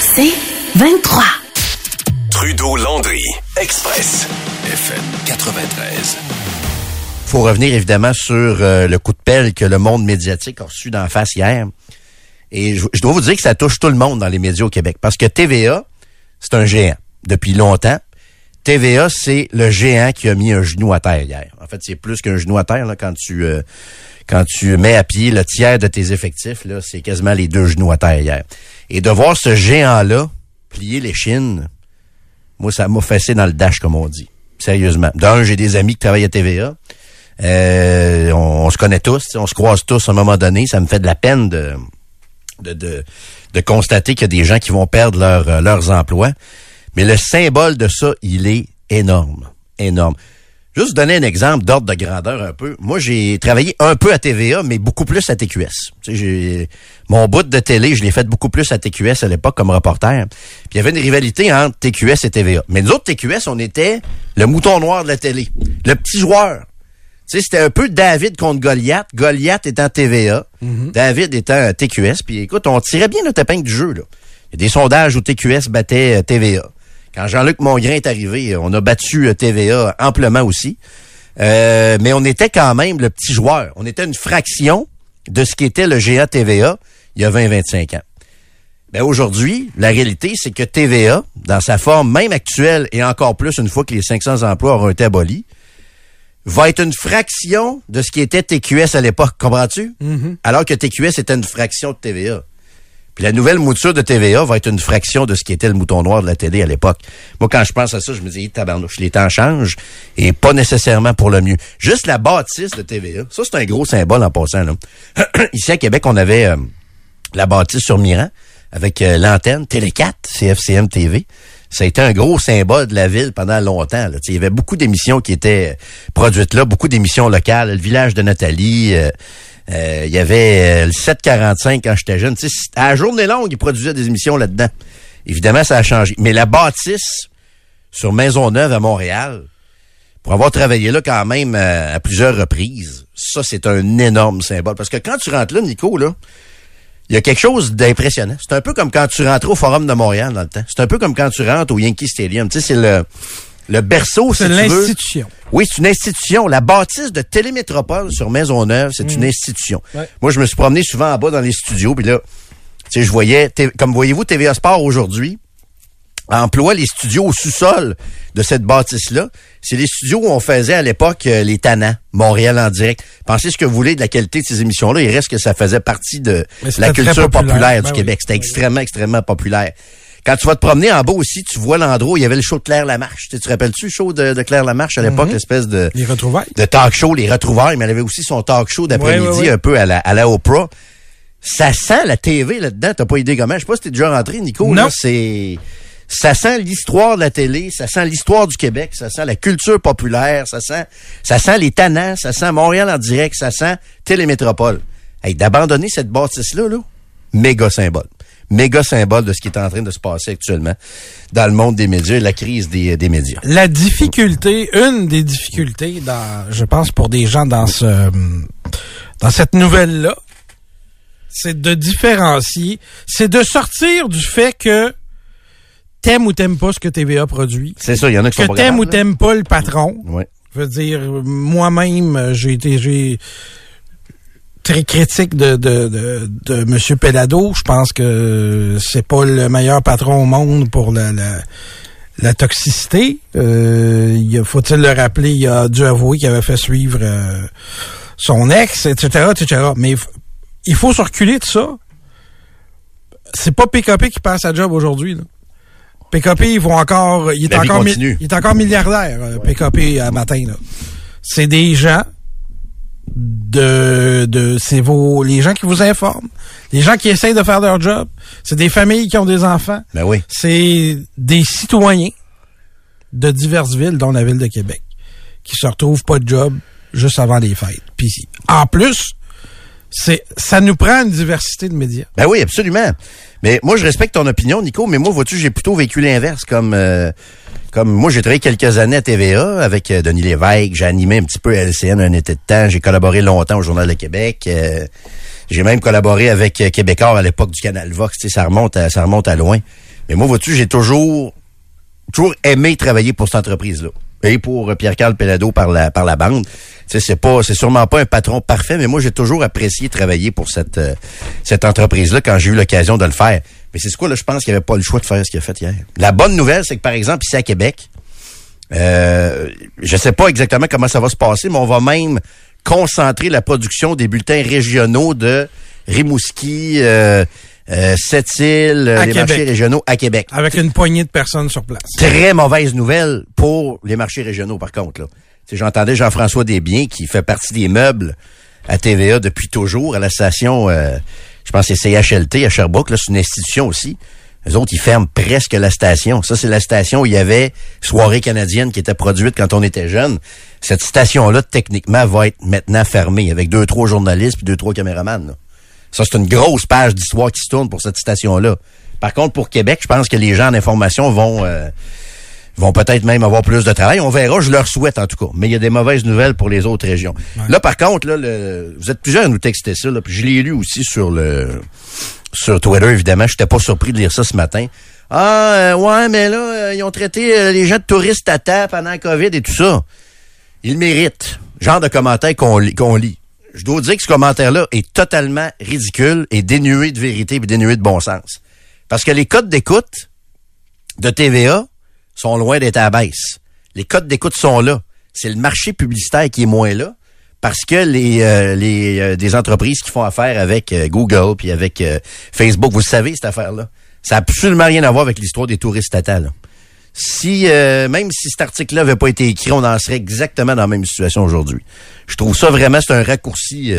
C'est 23. Trudeau-Landry, Express, FM 93. faut revenir évidemment sur euh, le coup de pelle que le monde médiatique a reçu d'en face hier. Et je, je dois vous dire que ça touche tout le monde dans les médias au Québec. Parce que TVA, c'est un géant depuis longtemps. TVA, c'est le géant qui a mis un genou à terre hier. En fait, c'est plus qu'un genou à terre là, quand tu euh, quand tu mets à pied le tiers de tes effectifs. Là, c'est quasiment les deux genoux à terre hier. Et de voir ce géant-là plier les chines, moi, ça m'a fessé dans le dash, comme on dit. Sérieusement. D'un, j'ai des amis qui travaillent à TVA. Euh, on, se connaît tous, on se croise tous à un moment donné. Ça me fait de la peine de, de, de, de constater qu'il y a des gens qui vont perdre leur, euh, leurs emplois. Mais le symbole de ça, il est énorme. Énorme. Juste donner un exemple d'ordre de grandeur un peu. Moi, j'ai travaillé un peu à TVA, mais beaucoup plus à TQS. Tu sais, j'ai, mon bout de télé, je l'ai fait beaucoup plus à TQS à l'époque comme reporter. Puis il y avait une rivalité entre TQS et TVA. Mais nous autres, TQS, on était le mouton noir de la télé. Le petit joueur. Tu sais, c'était un peu David contre Goliath. Goliath étant TVA, David étant TQS. Puis écoute, on tirait bien notre épingle du jeu. Là. Il y a des sondages où TQS battait euh, TVA. Quand Jean-Luc Mongrain est arrivé, on a battu euh, TVA amplement aussi. Euh, mais on était quand même le petit joueur. On était une fraction de ce qu'était le GA TVA il y a 20-25 ans. Ben aujourd'hui, la réalité, c'est que TVA, dans sa forme même actuelle et encore plus une fois que les 500 emplois auront été abolis, va être une fraction de ce qui était TQS à l'époque, comprends-tu? Alors que TQS était une fraction de TVA. Puis la nouvelle mouture de TVA va être une fraction de ce qui était le mouton noir de la télé à l'époque. Moi, quand je pense à ça, je me dis, tabarnouche, les temps changent et pas nécessairement pour le mieux. Juste la bâtisse de TVA, ça, c'est un gros symbole en passant. Là. Ici, à Québec, on avait euh, la bâtisse sur Miran avec euh, l'antenne Télé 4, CFCM TV. Ça a été un gros symbole de la ville pendant longtemps. Là. Il y avait beaucoup d'émissions qui étaient produites là, beaucoup d'émissions locales. Le village de Nathalie, euh, euh, il y avait euh, le 745 quand j'étais jeune. À la journée longue, ils produisaient des émissions là-dedans. Évidemment, ça a changé. Mais la bâtisse sur Maisonneuve à Montréal, pour avoir travaillé là quand même euh, à plusieurs reprises, ça, c'est un énorme symbole. Parce que quand tu rentres là, Nico, là, il y a quelque chose d'impressionnant. C'est un peu comme quand tu rentrais au Forum de Montréal dans le temps. C'est un peu comme quand tu rentres au Yankee Stadium. Tu sais, c'est le, le berceau, si C'est tu veux. l'institution. Oui, c'est une institution. La bâtisse de Télémétropole sur Maisonneuve, c'est une institution. Ouais. Moi, je me suis promené souvent en bas dans les studios, puis là, tu sais, je voyais, comme voyez-vous, TVA Sport aujourd'hui emploie les studios au sous-sol de cette bâtisse-là. C'est les studios où on faisait à l'époque euh, les Tannants, Montréal en direct. Pensez ce que vous voulez de la qualité de ces émissions-là. Il reste que ça faisait partie de la culture populaire. populaire, Ben du oui. Québec. C'était Oui. extrêmement, extrêmement populaire. Quand tu vas te promener en bas aussi, tu vois l'endroit où il y avait le show de Claire Lamarche. Tu te rappelles-tu le show de, de Claire Lamarche à l'époque, l'espèce de, Les retrouvailles. de talk show, les retrouvailles, mais elle avait aussi son talk show d'après-midi, Ouais, ouais, ouais. un peu à la, à la Oprah. Ça sent la TV là-dedans, t'as pas idée comment. Je sais pas si t'es déjà rentré, Nico. Non. c'est, ça sent l'histoire de la télé, ça sent l'histoire du Québec, ça sent la culture populaire, ça sent, ça sent les tannants, ça sent Montréal en direct, ça sent Télémétropole. Hey, d'abandonner cette bâtisse-là, là, méga symbole. Méga symbole de ce qui est en train de se passer actuellement dans le monde des médias et la crise des, des médias. La difficulté, une des difficultés, dans, je pense pour des gens dans ce, dans cette nouvelle-là, c'est de différencier, c'est de sortir du fait que t'aimes ou t'aimes pas ce que TVA produit, C'est ça, il y en a qui que sont pas t'aimes ou t'aimes pas le patron. Ouais. Je veux dire, moi-même, j'ai été, j'ai très critique de, de, de, de M. Pelado. Je pense que c'est pas le meilleur patron au monde pour la, la, la toxicité. Euh, faut-il le rappeler, il a dû avouer qu'il avait fait suivre euh, son ex, etc., etc. Mais il faut se reculer de ça. C'est pas PKP qui passe sa job aujourd'hui. là. PKP, ils vont encore, il est encore, il est encore milliardaire, euh, PKP à matin. C'est des gens de, de c'est vos les gens qui vous informent, des gens qui essayent de faire leur job. C'est des familles qui ont des enfants. Ben oui. C'est des citoyens de diverses villes, dont la ville de Québec, qui se retrouvent pas de job juste avant les fêtes. Puis en plus, c'est ça nous prend une diversité de médias. Ben oui, absolument. Mais moi, je respecte ton opinion, Nico, mais moi, vois-tu, j'ai plutôt vécu l'inverse. Comme euh, comme moi, j'ai travaillé quelques années à TVA avec euh, Denis Lévesque, j'ai animé un petit peu LCN un été de temps, j'ai collaboré longtemps au Journal de Québec. euh, j'ai même collaboré avec euh, Québécois à l'époque du Canal Vox, tu sais, ça remonte à, ça remonte à loin. Mais moi, vois-tu, j'ai toujours toujours aimé travailler pour cette entreprise-là. Et pour Pierre-Carl Pelado par la par la bande. Tu sais, c'est pas c'est sûrement pas un patron parfait, mais moi j'ai toujours apprécié travailler pour cette cette entreprise-là quand j'ai eu l'occasion de le faire. Mais c'est quoi là, je pense qu'il n'y avait pas le choix de faire ce qu'il a fait hier. La bonne nouvelle, c'est que par exemple ici à Québec, euh, je sais pas exactement comment ça va se passer, mais on va même concentrer la production des bulletins régionaux de Rimouski, euh, euh, Sept-Îles, euh, les Québec. marchés régionaux à Québec. Avec une poignée de personnes sur place. Très mauvaise nouvelle pour les marchés régionaux, par contre. Là. J'entendais Jean-François Desbiens, qui fait partie des meubles à TVA depuis toujours, à la station, euh, je pense que c'est CHLT à Sherbrooke, là, c'est une institution aussi. Les autres, ils ferment presque la station. Ça, c'est la station où il y avait Soirée canadienne qui était produite quand on était jeune. Cette station-là, techniquement, va être maintenant fermée avec deux, trois journalistes puis deux, trois caméramans. là. Ça, c'est une grosse page d'histoire qui se tourne pour cette station-là. Par contre, pour Québec, je pense que les gens en information vont euh, vont peut-être même avoir plus de travail. On verra, je leur souhaite en tout cas. Mais il y a des mauvaises nouvelles pour les autres régions. Là, par contre, là, le- vous êtes plusieurs à nous texter ça, là, puis je l'ai lu aussi sur le sur Twitter, évidemment. Je n'étais pas surpris de lire ça ce matin. Ah, euh, ouais, mais là, euh, ils ont traité euh, les gens de touristes à terre pendant la COVID et tout ça. Ils méritent. Genre de commentaire qu'on lit, qu'on lit. Je dois dire que ce commentaire-là est totalement ridicule et dénué de vérité et dénué de bon sens. Parce que les codes d'écoute de TVA sont loin d'être à la baisse. Les codes d'écoute sont là. C'est le marché publicitaire qui est moins là parce que les, euh, les euh, des entreprises qui font affaire avec euh, Google puis avec Facebook, vous savez cette affaire-là, ça a absolument rien à voir avec l'histoire des touristes tata. Là. Si même si cet article-là n'avait pas été écrit, on en serait exactement dans la même situation aujourd'hui. Je trouve ça vraiment c'est un raccourci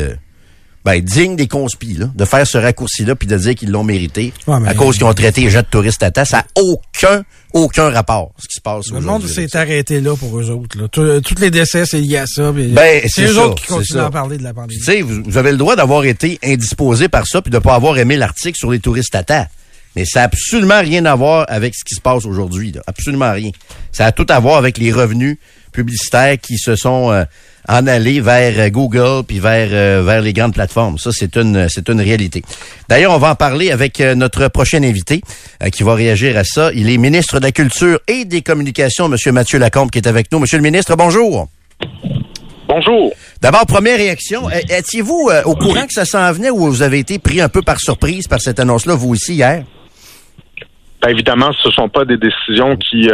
ben, digne des conspis, là, de faire ce raccourci-là puis de dire qu'ils l'ont mérité Ouais, mais- à cause qu'ils ont traité les gens de touristes tata. Ça n'a aucun, aucun rapport, ce qui se passe Le monde s'est arrêté là pour eux autres. Là. Tout- Tous les décès, c'est lié à ça. Ben, c'est eux ça, autres qui continuent à en parler de la pandémie. tu sais, vous, vous avez le droit d'avoir été indisposé par ça puis de pas avoir aimé l'article sur les touristes à terre. Mais ça n'a absolument rien à voir avec ce qui se passe aujourd'hui. Absolument rien. Ça a tout à voir avec les revenus publicitaires qui se sont euh, en allés vers euh, Google puis vers euh, vers les grandes plateformes. Ça, c'est une c'est une réalité. D'ailleurs, on va en parler avec euh, notre prochain invité euh, qui va réagir à ça. Il est ministre de la Culture et des Communications, Monsieur Mathieu Lacombe, qui est avec nous. Monsieur le ministre, bonjour. Bonjour. D'abord, première réaction. Étiez-vous euh, au courant que ça s'en venait ou vous avez été pris un peu par surprise par cette annonce-là, vous aussi, hier? Ben, évidemment, ce ne sont pas des décisions qui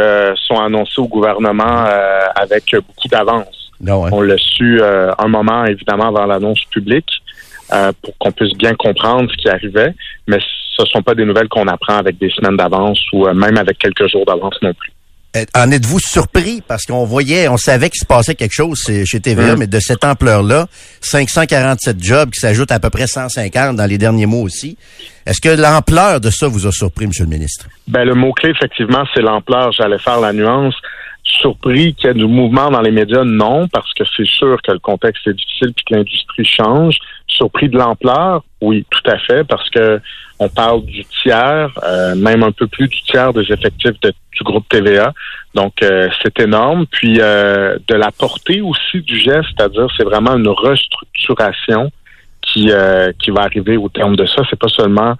sont annoncées au gouvernement avec beaucoup d'avance. Non, hein? On l'a su euh, un moment, évidemment, avant l'annonce publique euh, pour qu'on puisse bien comprendre ce qui arrivait, mais ce ne sont pas des nouvelles qu'on apprend avec des semaines d'avance ou euh, même avec quelques jours d'avance non plus. Euh, En êtes-vous surpris? Parce qu'on voyait, on savait qu'il se passait quelque chose chez TVA, Mm. mais de cette ampleur-là, 547 jobs qui s'ajoutent à peu près 150 dans les derniers mois aussi. Est-ce que l'ampleur de ça vous a surpris, Monsieur le ministre? Ben, le mot-clé, effectivement, c'est l'ampleur. J'allais faire la nuance. Surpris qu'il y ait du mouvement dans les médias, non, parce que c'est sûr que le contexte est difficile puis que l'industrie change. Surpris de l'ampleur, oui, tout à fait, parce que on parle du tiers, euh, même un peu plus du tiers des effectifs du groupe TVA. Donc, euh, c'est énorme. Puis, euh, de la portée aussi du geste, c'est-à-dire c'est vraiment une restructuration qui, qui va arriver au terme de ça. C'est pas seulement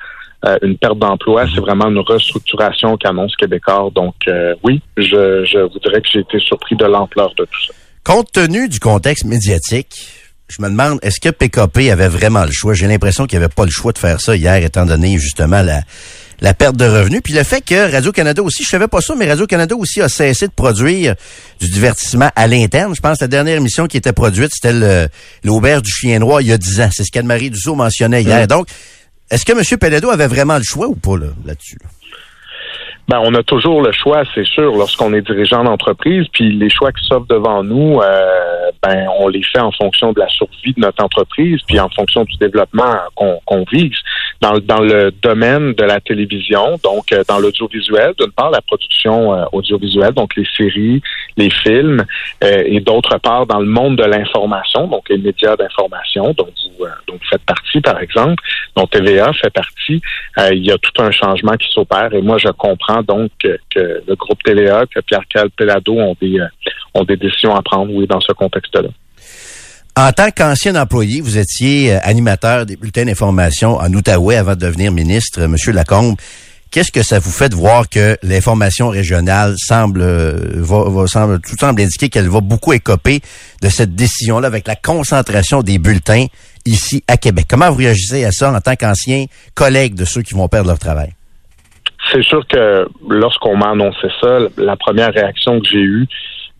euh, une perte d'emploi, c'est vraiment une restructuration qu'annonce Québécois. Donc euh, oui, je, je voudrais que j'ai été surpris de l'ampleur de tout ça. Compte tenu du contexte médiatique, je me demande, est-ce que PKP avait vraiment le choix? J'ai l'impression qu'il n'y avait pas le choix de faire ça hier, étant donné justement la, la perte de revenus. Puis le fait que Radio-Canada aussi, je savais pas ça, mais Radio-Canada aussi a cessé de produire du divertissement à l'interne. Je pense que la dernière émission qui était produite, c'était le- l'Auberge du Chien Noir il y a 10 ans. C'est ce qu'Anne-Marie Dussault mentionnait hier. Donc, est-ce que M. Pelledo avait vraiment le choix ou pas là, là-dessus? là? Ben, on a toujours le choix, c'est sûr, lorsqu'on est dirigeant d'entreprise, puis les choix qui s'offrent devant nous, euh, ben, on les fait en fonction de la survie de notre entreprise, puis en fonction du développement qu'on vise. Dans, dans le domaine de la télévision, donc euh, dans l'audiovisuel, d'une part, la production euh, audiovisuelle, donc les séries, les films, et d'autre part, dans le monde de l'information, donc les médias d'information, dont vous, dont vous faites partie, par exemple, dont TVA fait partie, il y a tout un changement qui s'opère, et moi, je comprends donc que, le groupe TVA, que Pierre-Cal Pelado ont des, euh, ont des décisions à prendre, oui, dans ce contexte-là. En tant qu'ancien employé, vous étiez euh, animateur des bulletins d'information en Outaouais avant de devenir ministre, Monsieur Lacombe. Qu'est-ce que ça vous fait de voir que l'information régionale semble, euh, va, semble, tout semble indiquer qu'elle va beaucoup écoper de cette décision-là avec la concentration des bulletins ici à Québec? Comment vous réagissez à ça en tant qu'ancien collègue de ceux qui vont perdre leur travail? C'est sûr que lorsqu'on m'a annoncé ça, la première réaction que j'ai eue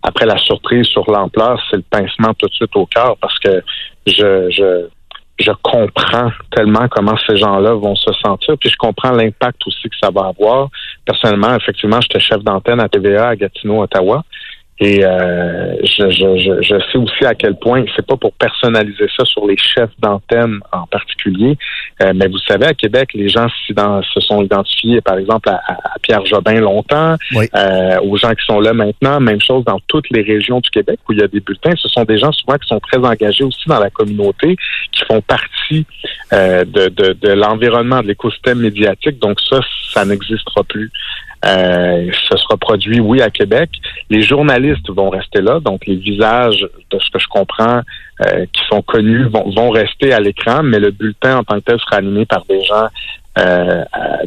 après la surprise sur l'ampleur, c'est le pincement tout de suite au cœur parce que je, je, je comprends tellement comment ces gens-là vont se sentir, puis je comprends l'impact aussi que ça va avoir. Personnellement, effectivement, j'étais chef d'antenne à TVA à Gatineau, Ottawa. Et euh, je, je, je, sais aussi à quel point, c'est pas pour personnaliser ça sur les chefs d'antenne en particulier, euh, mais vous savez, à Québec, les gens se sont identifiés, par exemple, à, Pierre Jobin longtemps, euh, aux gens qui sont là maintenant. Même chose dans toutes les régions du Québec où il y a des bulletins. Ce sont des gens souvent qui sont très engagés aussi dans la communauté, qui font partie de, de, de l'environnement, de l'écosystème médiatique. Donc ça, ça n'existera plus. Euh, ce sera produit, oui, à Québec. Les journalistes vont rester là, donc les visages, de ce que je comprends, euh, qui sont connus, vont, vont rester à l'écran, mais le bulletin en tant que tel sera animé par des gens euh,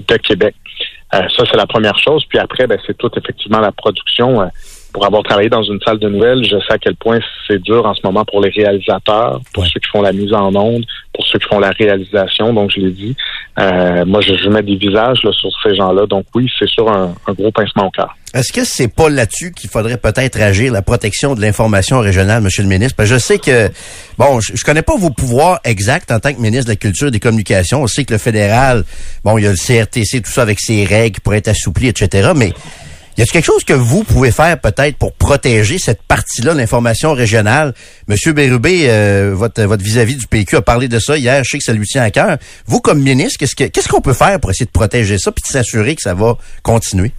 de Québec. ça, c'est la première chose. Puis après, ben, c'est tout effectivement la production pour avoir travaillé dans une salle de nouvelles, je sais à quel point c'est dur en ce moment pour les réalisateurs, pour ceux qui font la mise en onde, pour ceux qui font la réalisation. Donc, je l'ai dit, euh, moi, je, mets des visages sur ces gens-là. Donc, oui, c'est sûr un, gros pincement au cœur. Est-ce que c'est pas là-dessus qu'il faudrait peut-être agir, la protection de l'information régionale, Monsieur le ministre? Parce que je sais que, bon, je, je connais pas vos pouvoirs exacts en tant que ministre de la Culture et des Communications. On sait que le fédéral, bon, il y a le CRTC, tout ça avec ses règles qui pourraient être assouplies, etc. Mais y a quelque chose que vous pouvez faire peut-être pour protéger cette partie-là, l'information régionale? Monsieur Bérubé, euh, votre votre vis-à-vis du PQ a parlé de ça hier. Je sais que ça lui tient à cœur. Vous, comme ministre, qu'est-ce que qu'est-ce qu'on peut faire pour essayer de protéger ça puis de s'assurer que ça va continuer?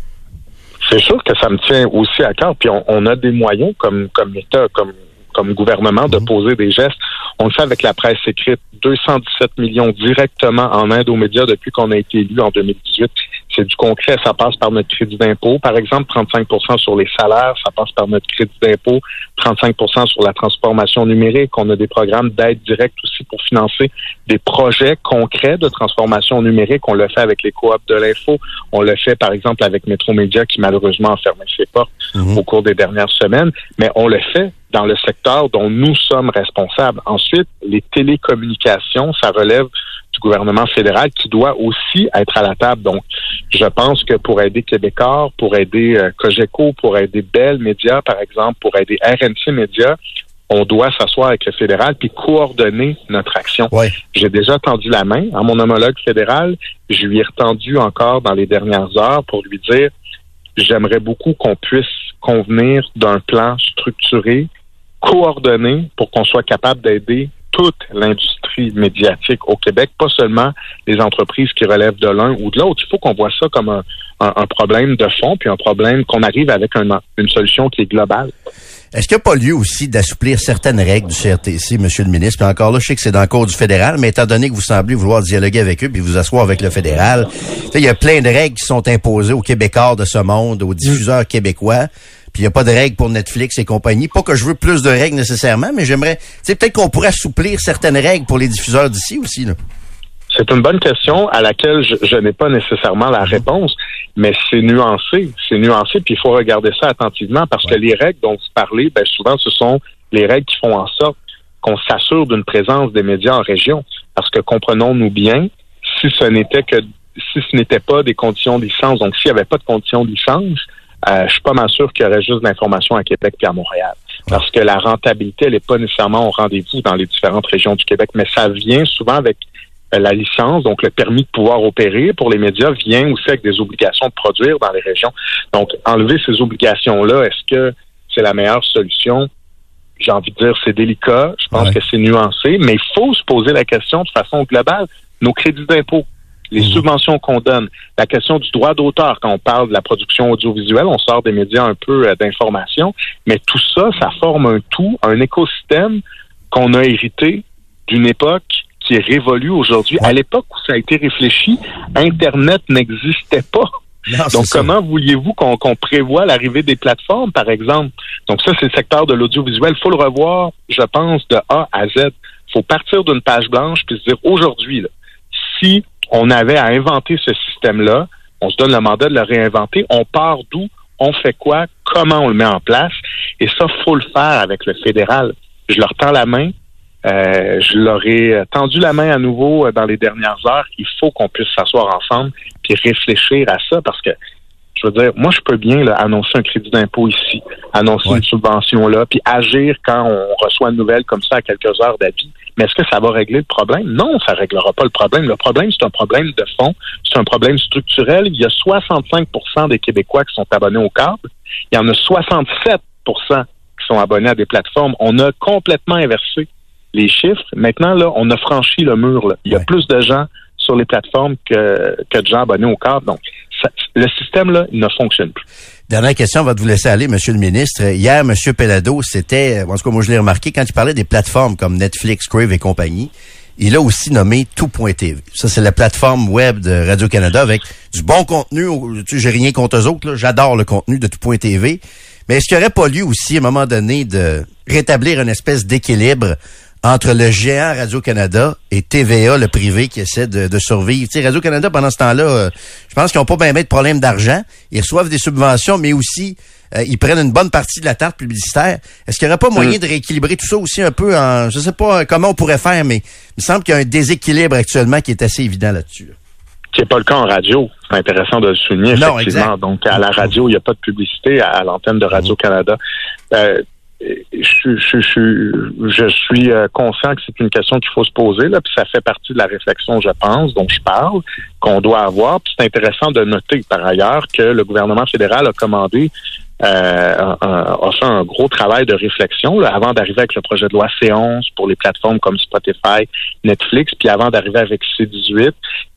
C'est sûr que ça me tient aussi à cœur. Puis on, a des moyens comme comme État, comme comme gouvernement de mhm. poser des gestes. On le fait avec la presse écrite. 217 millions directement en aide aux médias depuis qu'on a été élu en 2018 c'est du concret. Ça passe par notre crédit d'impôt. Par exemple, 35% sur les salaires, ça passe par notre crédit d'impôt. 35% sur la transformation numérique. On a des programmes d'aide directe aussi pour financer des projets concrets de transformation numérique. On le fait avec les coops de l'info. On le fait, par exemple, avec Métro-Média qui malheureusement a fermé ses portes mhm. au cours des dernières semaines. Mais on le fait dans le secteur dont nous sommes responsables. Ensuite, les télécommunications, ça relève du gouvernement fédéral qui doit aussi être à la table. Donc, je pense que pour aider Québécois, pour aider euh, Cogeco, pour aider Bell Média, par exemple, pour aider RNC Média, on doit s'asseoir avec le fédéral puis coordonner notre action. J'ai déjà tendu la main à mon homologue fédéral. Je lui ai retendu encore dans les dernières heures pour lui dire j'aimerais beaucoup qu'on puisse convenir d'un plan structuré, coordonné pour qu'on soit capable d'aider toute l'industrie médiatique au Québec, pas seulement les entreprises qui relèvent de l'un ou de l'autre. Il faut qu'on voit ça comme un, problème de fond, puis un problème qu'on arrive avec une solution qui est globale. Est-ce qu'il n'y a pas lieu aussi d'assouplir certaines règles du CRTC, Monsieur le ministre? Puis encore là, je sais que c'est dans le cours du fédéral, mais étant donné que vous semblez vouloir dialoguer avec eux puis vous asseoir avec le fédéral, il y a plein de règles qui sont imposées aux Québécois de ce monde, aux diffuseurs québécois. Puis il n'y a pas de règles pour Netflix et compagnie. Pas que je veux plus de règles nécessairement, mais j'aimerais, tu peut-être qu'on pourrait assouplir certaines règles pour les diffuseurs d'ici aussi. C'est une bonne question à laquelle je, n'ai pas nécessairement la réponse, mais c'est nuancé. C'est nuancé, puis il faut regarder ça attentivement parce que les règles dont vous parlez, ben, souvent, ce sont les règles qui font en sorte qu'on s'assure d'une présence des médias en région. Parce que comprenons-nous bien, si ce n'était que si ce n'était pas des conditions de licence, donc s'il n'y avait pas de conditions de licence, euh, je suis pas mal sûr qu'il y aurait juste de l'information à Québec et à Montréal. Parce que la rentabilité, elle n'est pas nécessairement au rendez-vous dans les différentes régions du Québec, mais ça vient souvent avec euh, la licence, donc le permis de pouvoir opérer pour les médias, vient aussi avec des obligations de produire dans les régions. Donc, enlever ces obligations-là, est-ce que c'est la meilleure solution? J'ai envie de dire, c'est délicat. Je pense Ouais. que c'est nuancé, mais il faut se poser la question de façon globale. Nos crédits d'impôt, les Mhm. subventions qu'on donne, la question du droit d'auteur quand on parle de la production audiovisuelle, on sort des médias un peu euh, d'information, mais tout ça, ça forme un tout, un écosystème qu'on a hérité d'une époque qui est révolue aujourd'hui. À l'époque où ça a été réfléchi, Internet n'existait pas. Non, Donc, comment vouliez-vous qu'on qu'on prévoit l'arrivée des plateformes, par exemple? Donc, ça, c'est le secteur de l'audiovisuel. Il faut le revoir, je pense, de A à Z. Il faut partir d'une page blanche puis se dire, aujourd'hui, si on avait à inventer ce système-là, on se donne le mandat de le réinventer, on part d'où, on fait quoi, comment on le met en place, et ça, faut le faire avec le fédéral. Je leur tends la main, euh, je leur ai tendu la main à nouveau euh, dans les dernières heures. Il faut qu'on puisse s'asseoir ensemble puis réfléchir à ça parce que je veux dire, moi je peux bien là, annoncer un crédit d'impôt ici, annoncer Ouais. une subvention là, puis agir quand on reçoit une nouvelle comme ça à quelques heures d'avis. Mais est-ce que ça va régler le problème? Non, ça réglera pas le problème. Le problème, c'est un problème de fond, c'est un problème structurel. Il y a 65% des Québécois qui sont abonnés au câble. Il y en a 67% qui sont abonnés à des plateformes. On a complètement inversé les chiffres. Maintenant, là, on a franchi le mur. Là. Il y a Ouais. plus de gens sur les plateformes que, que de gens abonnés au câble. Donc, le système, là, ne fonctionne plus. Dernière question, on va vous laisser aller, Monsieur le ministre. Hier, Monsieur Pelado, c'était, en tout cas, moi je l'ai remarqué, quand il parlait des plateformes comme Netflix, Crave et compagnie, il a aussi nommé Tout.tv. Ça, c'est la plateforme web de Radio-Canada avec du bon contenu. Tu j'ai rien contre eux autres. J'adore le contenu de Tout.tv. Mais est-ce qu'il n'y aurait pas lieu aussi, à un moment donné, de rétablir une espèce d'équilibre entre le géant Radio-Canada et TVA, le privé, qui essaie de, de survivre. Tu sais, Radio-Canada, pendant ce temps-là, euh, je pense qu'ils n'ont pas bien de problème d'argent. Ils reçoivent des subventions, mais aussi, euh, ils prennent une bonne partie de la tarte publicitaire. Est-ce qu'il n'y aurait pas moyen de rééquilibrer tout ça aussi un peu en... Je sais pas euh, comment on pourrait faire, mais il me semble qu'il y a un déséquilibre actuellement qui est assez évident là-dessus. là. qui n'est pas le cas en radio. C'est intéressant de le souligner, Non, effectivement. exact. Donc, à la radio, il n'y a pas de publicité à, à l'antenne de Radio-Canada. Euh, je, je, je, je suis euh, conscient que c'est une question qu'il faut se poser, là, puis ça fait partie de la réflexion, je pense, dont je parle, qu'on doit avoir. Puis c'est intéressant de noter, par ailleurs, que le gouvernement fédéral a commandé euh, a fait un gros travail de réflexion là, avant d'arriver avec le projet de loi C11 pour les plateformes comme Spotify, Netflix, puis avant d'arriver avec C18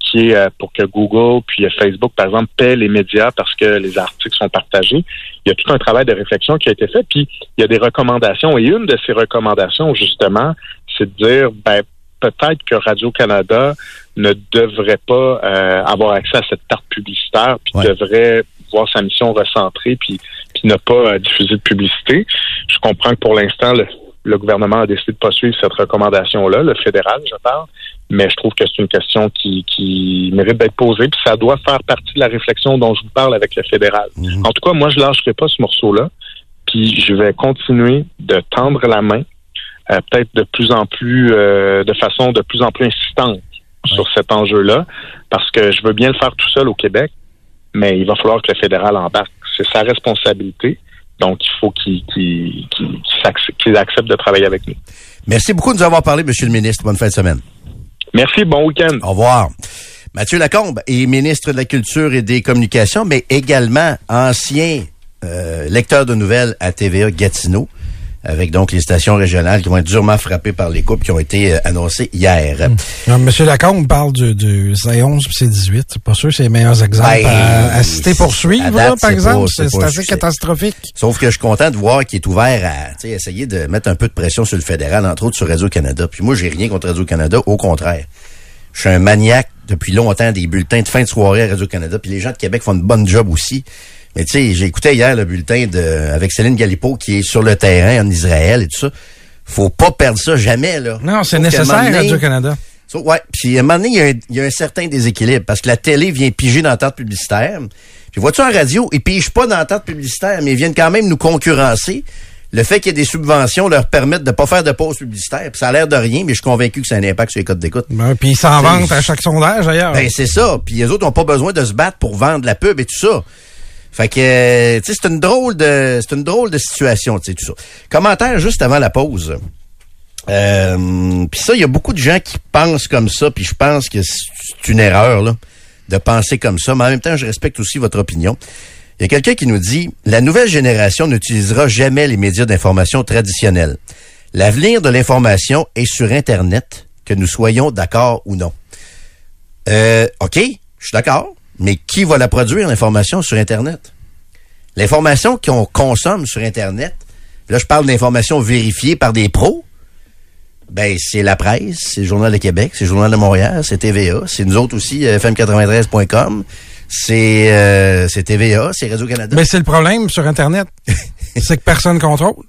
qui est euh, pour que Google puis euh, Facebook, par exemple, paient les médias parce que les articles sont partagés. Il y a tout un travail de réflexion qui a été fait, puis il y a des recommandations. Et une de ces recommandations, justement, c'est de dire, ben, peut-être que Radio-Canada ne devrait pas euh, avoir accès à cette tarte publicitaire, puis Ouais. devrait voir sa mission recentrée, puis, puis ne pas euh, diffuser de publicité. Je comprends que pour l'instant, le, le gouvernement a décidé de pas suivre cette recommandation-là, le fédéral, je parle, mais je trouve que c'est une question qui, qui mérite d'être posée, puis ça doit faire partie de la réflexion dont je vous parle avec le fédéral. Mhm. En tout cas, moi, je lâcherai pas ce morceau-là, puis je vais continuer de tendre la main, euh, peut-être de plus en plus, euh, de façon de plus en plus insistante sur cet enjeu-là, parce que je veux bien le faire tout seul au Québec, mais il va falloir que le fédéral embarque. C'est sa responsabilité. Donc, il faut qu'il qu'il- qu'il- qu'il s'acc- qu'il accepte de travailler avec nous. Merci beaucoup de nous avoir parlé, Monsieur le ministre. Bonne fin de semaine. Merci, bon week-end. Au revoir. Mathieu Lacombe est ministre de la Culture et des Communications, mais également ancien euh, lecteur de nouvelles à TVA Gatineau, avec donc les stations régionales qui vont être durement frappées par les coupes qui ont été euh, annoncées hier. Non, Monsieur Lacombe parle du, du C11 puis C18. C'est pas sûr que c'est les meilleurs exemples Ben, à, à citer poursuivre, là, par exemple. c'est assez catastrophique. Sauf que je suis content de voir qu'il est ouvert à essayer de mettre un peu de pression sur le fédéral, entre autres sur Radio-Canada. Puis moi, j'ai rien contre Radio-Canada, au contraire. Je suis un maniaque depuis longtemps des bulletins de fin de soirée à Radio-Canada. Puis les gens de Québec font une bonne job aussi. Mais tu sais, j'ai écouté hier le bulletin de avec Céline Galipo qui est sur le terrain en Israël et tout ça. Faut pas perdre ça jamais, là. Non, c'est nécessaire, Radio-Canada. So, ouais, puis à un moment donné, il y a un- il y, a un certain déséquilibre parce que la télé vient piger dans la tente publicitaire. Puis vois-tu en radio, ils pigent pas dans la tente publicitaire, mais ils viennent quand même nous concurrencer. Le fait qu'il y ait des subventions leur permettent de pas faire de pause publicitaire. Puis ça a l'air de rien, mais je suis convaincu que ça a un impact sur les codes d'écoute. Ben, puis ils s'en vantent à chaque sondage, d'ailleurs. Ben c'est ça. Puis les autres n'ont pas besoin de se battre pour vendre la pub et tout ça. Fait que euh, tu sais c'est une drôle de c'est une drôle de situation, tu sais tout ça. Commentaire juste avant la pause. Euh, puis ça, il y a beaucoup de gens qui pensent comme ça, puis je pense que c'est une erreur là, de penser comme ça, mais en même temps, je respecte aussi votre opinion. Il y a quelqu'un qui nous dit La nouvelle génération n'utilisera jamais les médias d'information traditionnels. L'avenir de l'information est sur Internet, que nous soyons d'accord ou non. Euh, OK, je suis d'accord, mais qui va la produire, l'information, sur Internet? L'information qu'on consomme sur Internet, là, je parle d'informations vérifiées par des pros, ben, c'est la presse, c'est le Journal de Québec, c'est le Journal de Montréal, c'est TVA, c'est nous autres aussi, euh, fm93.com, c'est euh, c'est TVA, c'est Radio-Canada. Mais c'est le problème sur Internet. c'est que personne contrôle.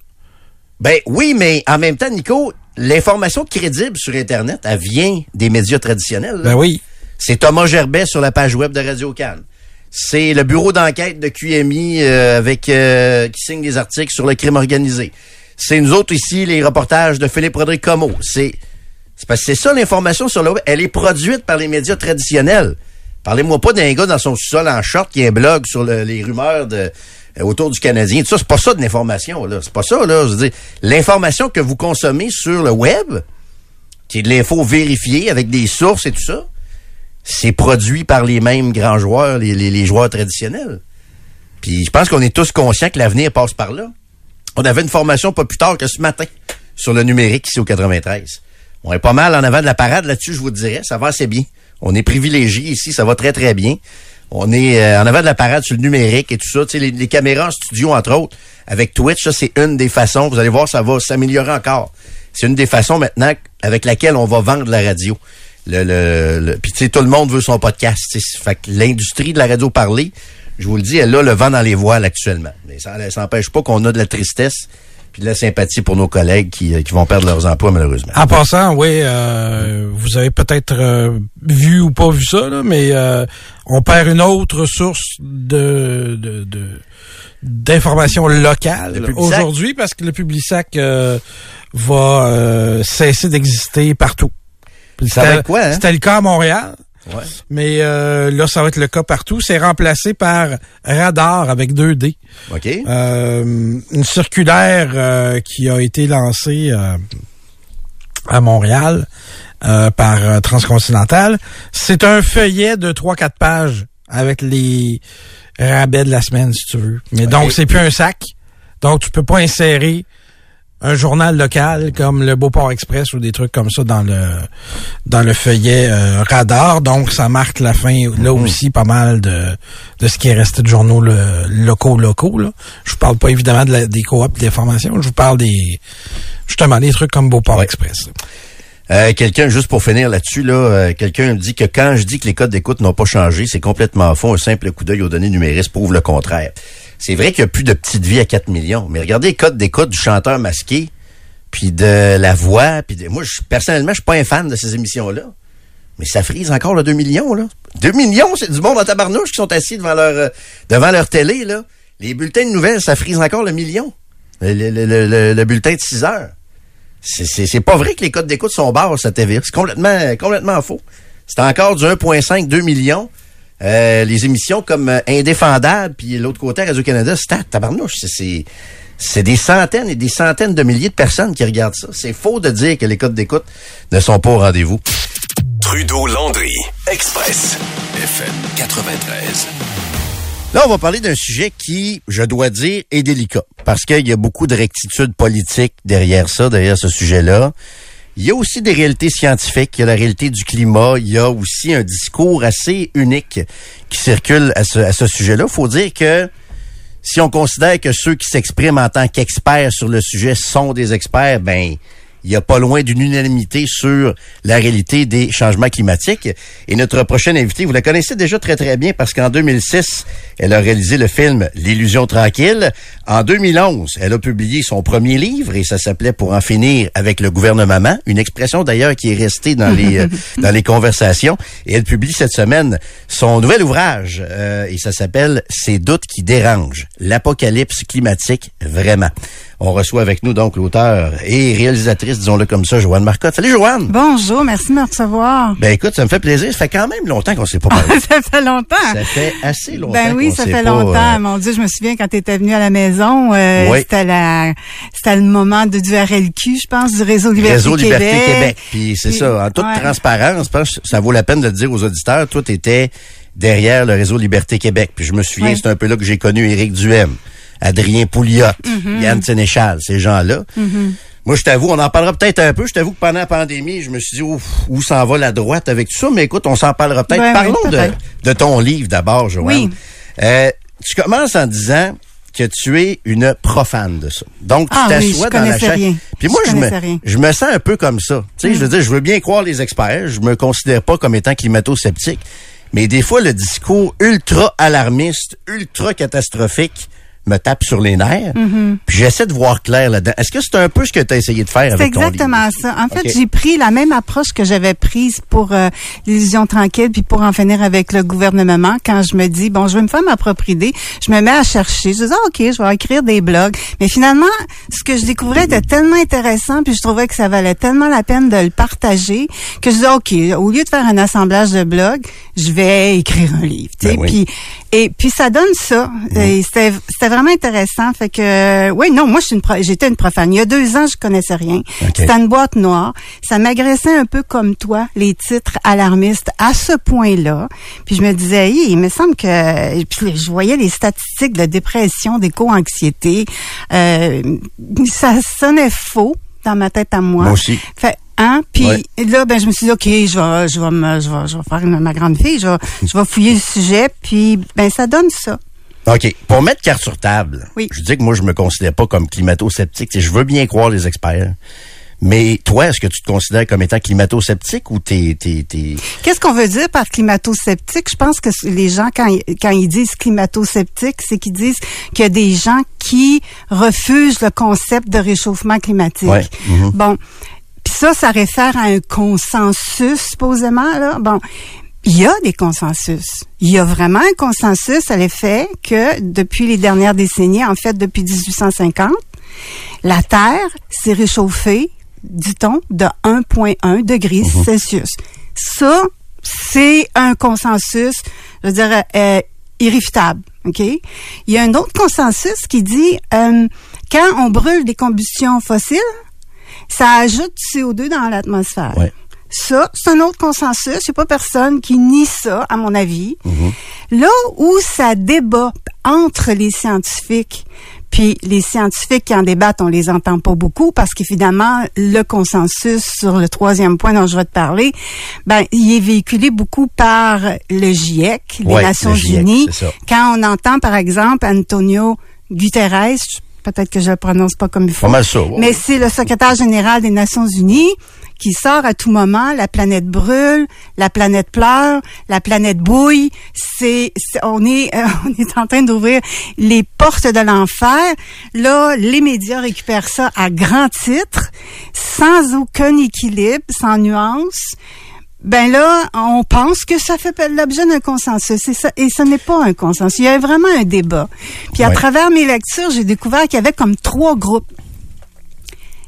Ben oui, mais en même temps, Nico, l'information crédible sur Internet, elle vient des médias traditionnels. là. Ben oui. C'est Thomas Gerbet sur la page web de Radio Cannes. C'est le bureau d'enquête de QMI euh, avec euh, qui signe des articles sur le crime organisé. C'est nous autres ici, les reportages de Philippe Rodrigue Como. C'est c'est parce que c'est ça l'information sur le web. Elle est produite par les médias traditionnels. Parlez-moi pas d'un gars dans son sous-sol en short qui a un blog sur le- les rumeurs de, euh, autour du Canadien. Tout ça, c'est pas ça de l'information, là. C'est pas ça, là. Je veux l'information que vous consommez sur le web, qui est de l'info vérifiée avec des sources et tout ça, c'est produit par les mêmes grands joueurs, les, les- joueurs traditionnels. Puis je pense qu'on est tous conscients que l'avenir passe par là. On avait une formation pas plus tard que ce matin sur le numérique ici au 93. On est pas mal en avant de la parade là-dessus, je vous dirais. Ça va assez bien. On est privilégiés ici, ça va très très bien. On est euh, en avant de la parade sur le numérique et tout ça. Tu sais, les, les caméras en studio, entre autres, avec Twitch, ça c'est une des façons. Vous allez voir, ça va s'améliorer encore. C'est une des façons maintenant avec laquelle on va vendre la radio. Le, le, le- puis tu sais, tout le monde veut son podcast. Fait que l'industrie de la radio parlée, je vous le dis, elle a le vent dans les voiles actuellement. Mais ça n'empêche pas qu'on a de la tristesse puis de la sympathie pour nos collègues qui, euh, qui vont perdre leurs emplois malheureusement. En passant, oui, euh, vous avez peut-être euh, vu ou pas vu ça, là, mais euh, on perd une autre source de, de, de- d'informations locales Le Publisac. aujourd'hui parce que le Publisac euh, va euh, cesser d'exister partout. Va c'était- quoi, hein? C'était le cas à Montréal. Ouais. Mais euh, là, ça va être le cas partout. C'est remplacé par Radar avec 2D. OK? Euh, une circulaire euh, qui a été lancée euh, à Montréal euh, par Transcontinental. C'est un feuillet de 3-4 pages avec les rabais de la semaine, si tu veux. Mais donc, c'est plus un sac. Donc, tu peux pas insérer un journal local comme le Beauport Express ou des trucs comme ça dans le dans le feuillet euh, radar. Donc, ça marque la fin, là aussi, pas mal de, de ce qui est resté de journaux le- locaux locaux. Là. Je vous parle pas évidemment de la- des coops d'information. Je vous parle des justement des trucs comme Beauport Ouais. Express. Euh, quelqu'un, juste pour finir là-dessus, là, euh, quelqu'un me dit que quand je dis que les codes d'écoute n'ont pas changé, c'est complètement faux. Un simple coup d'œil aux données numéristes prouve le contraire. C'est vrai qu'il n'y a plus de petites vies à 4 millions, mais regardez les codes d'écoute du chanteur masqué, puis de la voix, puis de... moi, personnellement, je suis pas un fan de ces émissions-là. Mais ça frise encore le 2 millions, là. 2 millions, c'est du monde en tabarnouche qui sont assis devant leur euh, devant leur télé, là. Les bulletins de nouvelles, ça frise encore le million. Le, le- le- le- le bulletin de 6 heures. C'est pas vrai que les codes d'écoute sont bas à TVA. C'est complètement, complètement faux. C'est encore du 1,5, 2 millions. Euh, les émissions comme euh, Indéfendable, puis l'autre côté, Radio-Canada, c'est tabarnouche. C'est- C'est c'est des centaines et des centaines de milliers de personnes qui regardent ça. C'est faux de dire que les codes d'écoute ne sont pas au rendez-vous. Trudeau-Landry, Express, FM 93. Là, on va parler d'un sujet qui, je dois dire, est délicat. Parce qu'il y a beaucoup de rectitude politique derrière ça, derrière ce sujet-là. Il y a aussi des réalités scientifiques, il y a la réalité du climat, il y a aussi un discours assez unique qui circule à ce, sujet-là. Il faut dire que si on considère que ceux qui s'expriment en tant qu'experts sur le sujet sont des experts, ben il y a pas loin d'une unanimité sur la réalité des changements climatiques. Et notre prochaine invitée, vous la connaissez déjà très très bien parce qu'en 2006, elle a réalisé le film L'illusion tranquille. En 2011, elle a publié son premier livre et ça s'appelait Pour en finir avec le gouvernement, une expression d'ailleurs qui est restée dans les euh, dans les conversations. Et elle publie cette semaine son nouvel ouvrage euh, et ça s'appelle Ces doutes qui dérangent, l'apocalypse climatique vraiment. On reçoit avec nous donc l'auteur et réalisatrice, disons-le comme ça, Joanne Marcotte. Salut Joanne! Bonjour, merci de me recevoir. Ben écoute, ça me fait plaisir. Ça fait quand même longtemps qu'on s'est pas parlé. ça fait longtemps. Ça fait assez longtemps. Ben oui, ça fait pas, longtemps. euh, Mon Dieu, je me souviens quand tu étais venu à la maison, euh, Oui. c'était la c'était le moment de du RLQ, je pense, du réseau Liberté Réseau Québec. Liberté Québec. Puis c'est ça, en toute ouais. transparence, je pense que ça vaut la peine de le dire aux auditeurs. Toi, t'étais derrière le réseau Liberté Québec. Puis je me souviens, c'est un peu là que j'ai connu Éric Duhem, Adrien Pouliot, Mm-hmm. Yann Sénéchal, ces gens-là. Moi, je t'avoue, on en parlera peut-être un peu. Je t'avoue que pendant la pandémie, je me suis dit, Ouf, où s'en va la droite avec tout ça? Mais écoute, on s'en parlera peut-être. Ben oui, Parlons de, ton livre d'abord, Joanne. Oui. Euh, tu commences en disant que tu es une profane de ça. Donc, tu Ah t'assois je dans la rien. Puis moi, Je je, me, rien. Mm. je me sens un peu comme ça. Tu sais, je veux dire, je veux bien croire les experts. Je me considère pas comme étant climato-sceptique. Mais des fois, le discours ultra alarmiste, ultra catastrophique me tape sur les nerfs. Puis j'essaie de voir clair là-dedans. Est-ce que c'est un peu ce que tu as essayé de faire Mm-hmm. C'est avec ton livre? exactement ça. En fait, j'ai pris la même approche que j'avais prise pour euh, l'illusion tranquille, puis pour en finir avec le gouvernement. Quand je me dis bon, je vais me faire ma propre idée, je me mets à chercher. Je dis ah, ok, je vais écrire des blogs. Mais finalement, ce que je découvrais était tellement intéressant, puis je trouvais que ça valait tellement la peine de le partager que je dis ok, au lieu de faire un assemblage de blogs, je vais écrire un livre. tu sais. Ben oui. Puis et puis ça donne ça. Et C'était vraiment intéressant. Fait que oui, non, moi je suis une pro- j'étais une profane. Il y a deux ans, je connaissais rien. Ok. C'était une boîte noire. Ça m'agressait un peu comme toi, les titres alarmistes à ce point-là. Puis je me disais, il me semble que puis je voyais les statistiques de dépression, d'éco-anxiété. Euh, ça sonnait faux dans ma tête à moi. Moi aussi. Fait, hein? Puis Ouais. là, ben, je me suis dit, OK, je vais, je vais, me, je vais, je vais faire une- ma grande fille, je vais, je vais fouiller le sujet, puis ben, ça donne ça. OK. Pour mettre carte sur table, Oui. je dis que moi, je me considère pas comme climato-sceptique. Je veux bien croire les experts. Mais toi, est-ce que tu te considères comme étant climato-sceptique ou t'es... t'es, t'es... Qu'est-ce qu'on veut dire par climato-sceptique? Je pense que les gens, quand, ils- quand ils disent climato-sceptique, c'est qu'ils disent qu'il y a des gens qui refusent le concept de réchauffement climatique. Ouais. Mhm. Bon. Ça, ça réfère à un consensus, supposément, là. Bon. Il y a des consensus. Il y a vraiment un consensus à l'effet que depuis les dernières décennies, en fait depuis 1850, la Terre s'est réchauffée, dit-on, de 1,1 degrés Celsius. Ça, c'est un consensus, je veux dire, euh, irréfutable. OK? Il y a un autre consensus qui dit euh, quand on brûle des combustions fossiles, ça ajoute du CO2 dans l'atmosphère. Ouais. Ça, c'est un autre consensus. Il n'y a pas personne qui nie ça, à mon avis. Là où ça débat entre les scientifiques, puis les scientifiques qui en débattent, on les entend pas beaucoup parce qu'évidemment, le consensus sur le troisième point dont je vais te parler, ben, il est véhiculé beaucoup par le GIEC, les Ouais, Nations le GIEC, Unies. Quand on entend, par exemple, Antonio Guterres, peut-être que je le prononce pas comme il faut. Pas mal ça, ouais. Mais c'est le secrétaire général des Nations Unies qui sort à tout moment, la planète brûle, la planète pleure, la planète bouille. C'est, c'est- on est, euh, on est en train d'ouvrir les portes de l'enfer. Là, les médias récupèrent ça à grand titre, sans aucun équilibre, sans nuance. Ben là, on pense que ça fait l'objet d'un consensus et, ça, et ce n'est pas un consensus. Il y a vraiment un débat. Puis à Ouais. travers mes lectures, j'ai découvert qu'il y avait comme trois groupes.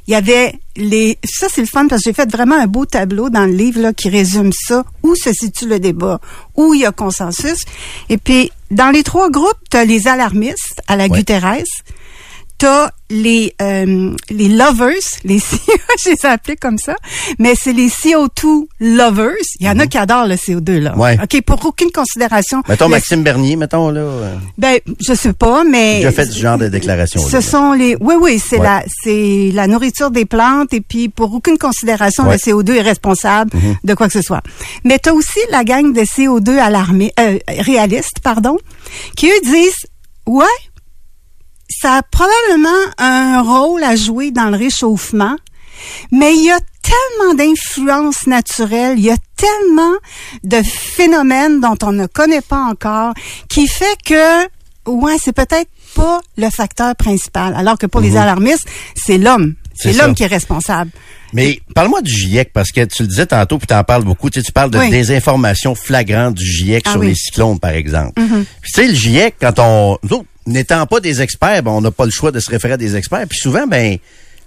Il y avait les ça c'est le fun parce que j'ai fait vraiment un beau tableau dans le livre là qui résume ça où se situe le débat où il y a consensus et puis dans les trois groupes tu as les alarmistes à la Ouais. Guterres T'as les euh, les lovers, les je les appelés comme ça, mais c'est les CO2 lovers. Il y en a qui adorent le CO2 là. Mhm. Ouais. Ok, pour aucune considération. Mettons Le- Maxime Bernier, mettons, là. euh, Ben, je sais pas, mais J'ai fait ce genre de déclaration. ce sont les oui oui c'est Ouais. la c'est la nourriture des plantes et puis pour aucune considération Ouais. le CO2 est responsable de quoi que ce soit. Mais tu as aussi la gang de CO2 alarmés euh, réalistes pardon qui eux disent ouais ça a probablement un rôle à jouer dans le réchauffement mais il y a tellement d'influences naturelles, il y a tellement de phénomènes dont on ne connaît pas encore qui fait que ouais, c'est peut-être pas le facteur principal alors que pour les alarmistes, c'est l'homme. Mhm. C'est l'homme qui est responsable. Mais parle-moi du GIEC, parce que tu le disais tantôt, puis tu en parles beaucoup. Tu, sais, tu parles de Oui. désinformation flagrante du GIEC Ah sur oui. Les cyclones, par exemple. Puis tu sais, le GIEC, quand on... Nous, autres, n'étant pas des experts, ben, on n'a pas le choix de se référer à des experts. Puis souvent, ben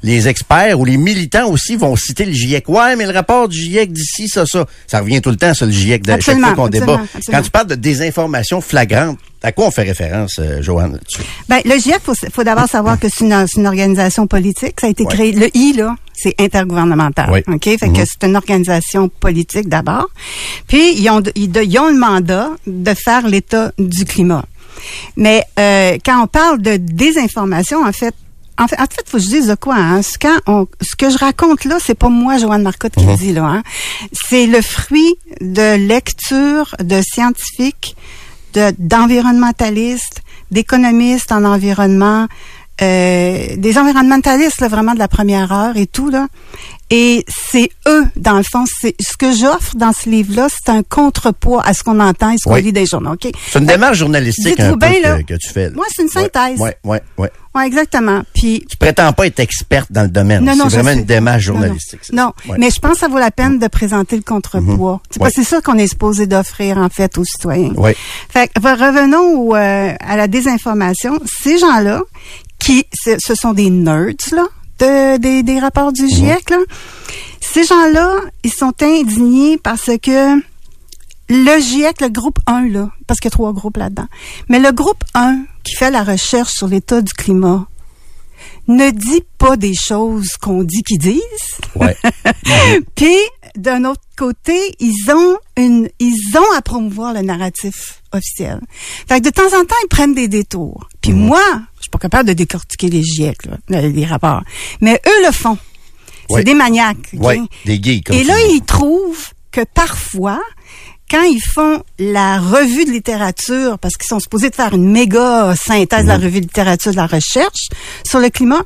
les experts ou les militants aussi vont citer le GIEC. Ouais, mais le rapport du GIEC d'ici, ça, ça. Ça revient tout le temps, ça, le GIEC, de chaque fois qu'on débat. absolument. Quand tu parles de désinformation flagrante, à quoi on fait référence, euh, Joanne? Ben, le GIEC, faut, faut d'abord savoir que c'est une, organisation politique. Ça a été Ouais. créé. Le I, là, c'est intergouvernemental. Oui. OK? Fait Mhm. que c'est une organisation politique d'abord. Puis, ils ont, ils, ils ont le mandat de faire l'état du climat. Mais euh, quand on parle de désinformation, en fait, en fait, en fait, faut que je dise de quoi. Hein? Ce, quand on- ce que je raconte là, c'est pas moi, Joanne Marcotte, qui le dit là. Hein? C'est le fruit de lecture de scientifiques, de d'environnementalistes, d'économistes en environnement, euh, des environnementalistes là, vraiment de la première heure et tout là. Et c'est eux, dans le fond, c'est ce que j'offre dans ce livre-là, c'est un contrepoids à ce qu'on entend et ce qu'on Oui. lit des journaux. Ok? C'est une démarche journalistique un peu bien, là. que, que tu fais. là. Moi, c'est une synthèse. Ouais, ouais, ouais. Ouais, exactement. Puis Tu prétends pas être experte dans le domaine. Non, non, c'est vraiment une démarche non, non. journalistique. Non. Ouais. mais je pense que ça vaut la peine de présenter le contrepoids. C'est Ouais. c'est ça qu'on est supposé d'offrir en fait aux citoyens. Ouais. Fait que, revenons au, euh, à la désinformation. Ces gens-là, qui ce, sont des nerds là, de, des, des rapports du GIEC, là. Ces gens-là, ils sont indignés parce que le GIEC, le groupe 1, là, parce qu'il y a trois groupes là-dedans, mais le groupe 1 qui fait la recherche sur l'état du climat ne dit pas des choses qu'on dit qu'ils disent. Ouais. Puis d'un autre côté, ils ont une, ils ont à promouvoir le narratif officiel. Fait que de temps en temps, ils prennent des détours. Puis Mhm. moi, je suis pas capable de décortiquer les GIEC, là, les rapports. Mais eux le font. C'est Ouais. des maniaques. Ouais, des geeks, comme Et là, ils trouvent que parfois, quand ils font la revue de littérature, parce qu'ils sont supposés de faire une méga synthèse de la Mhm. revue de littérature de la recherche sur le climat,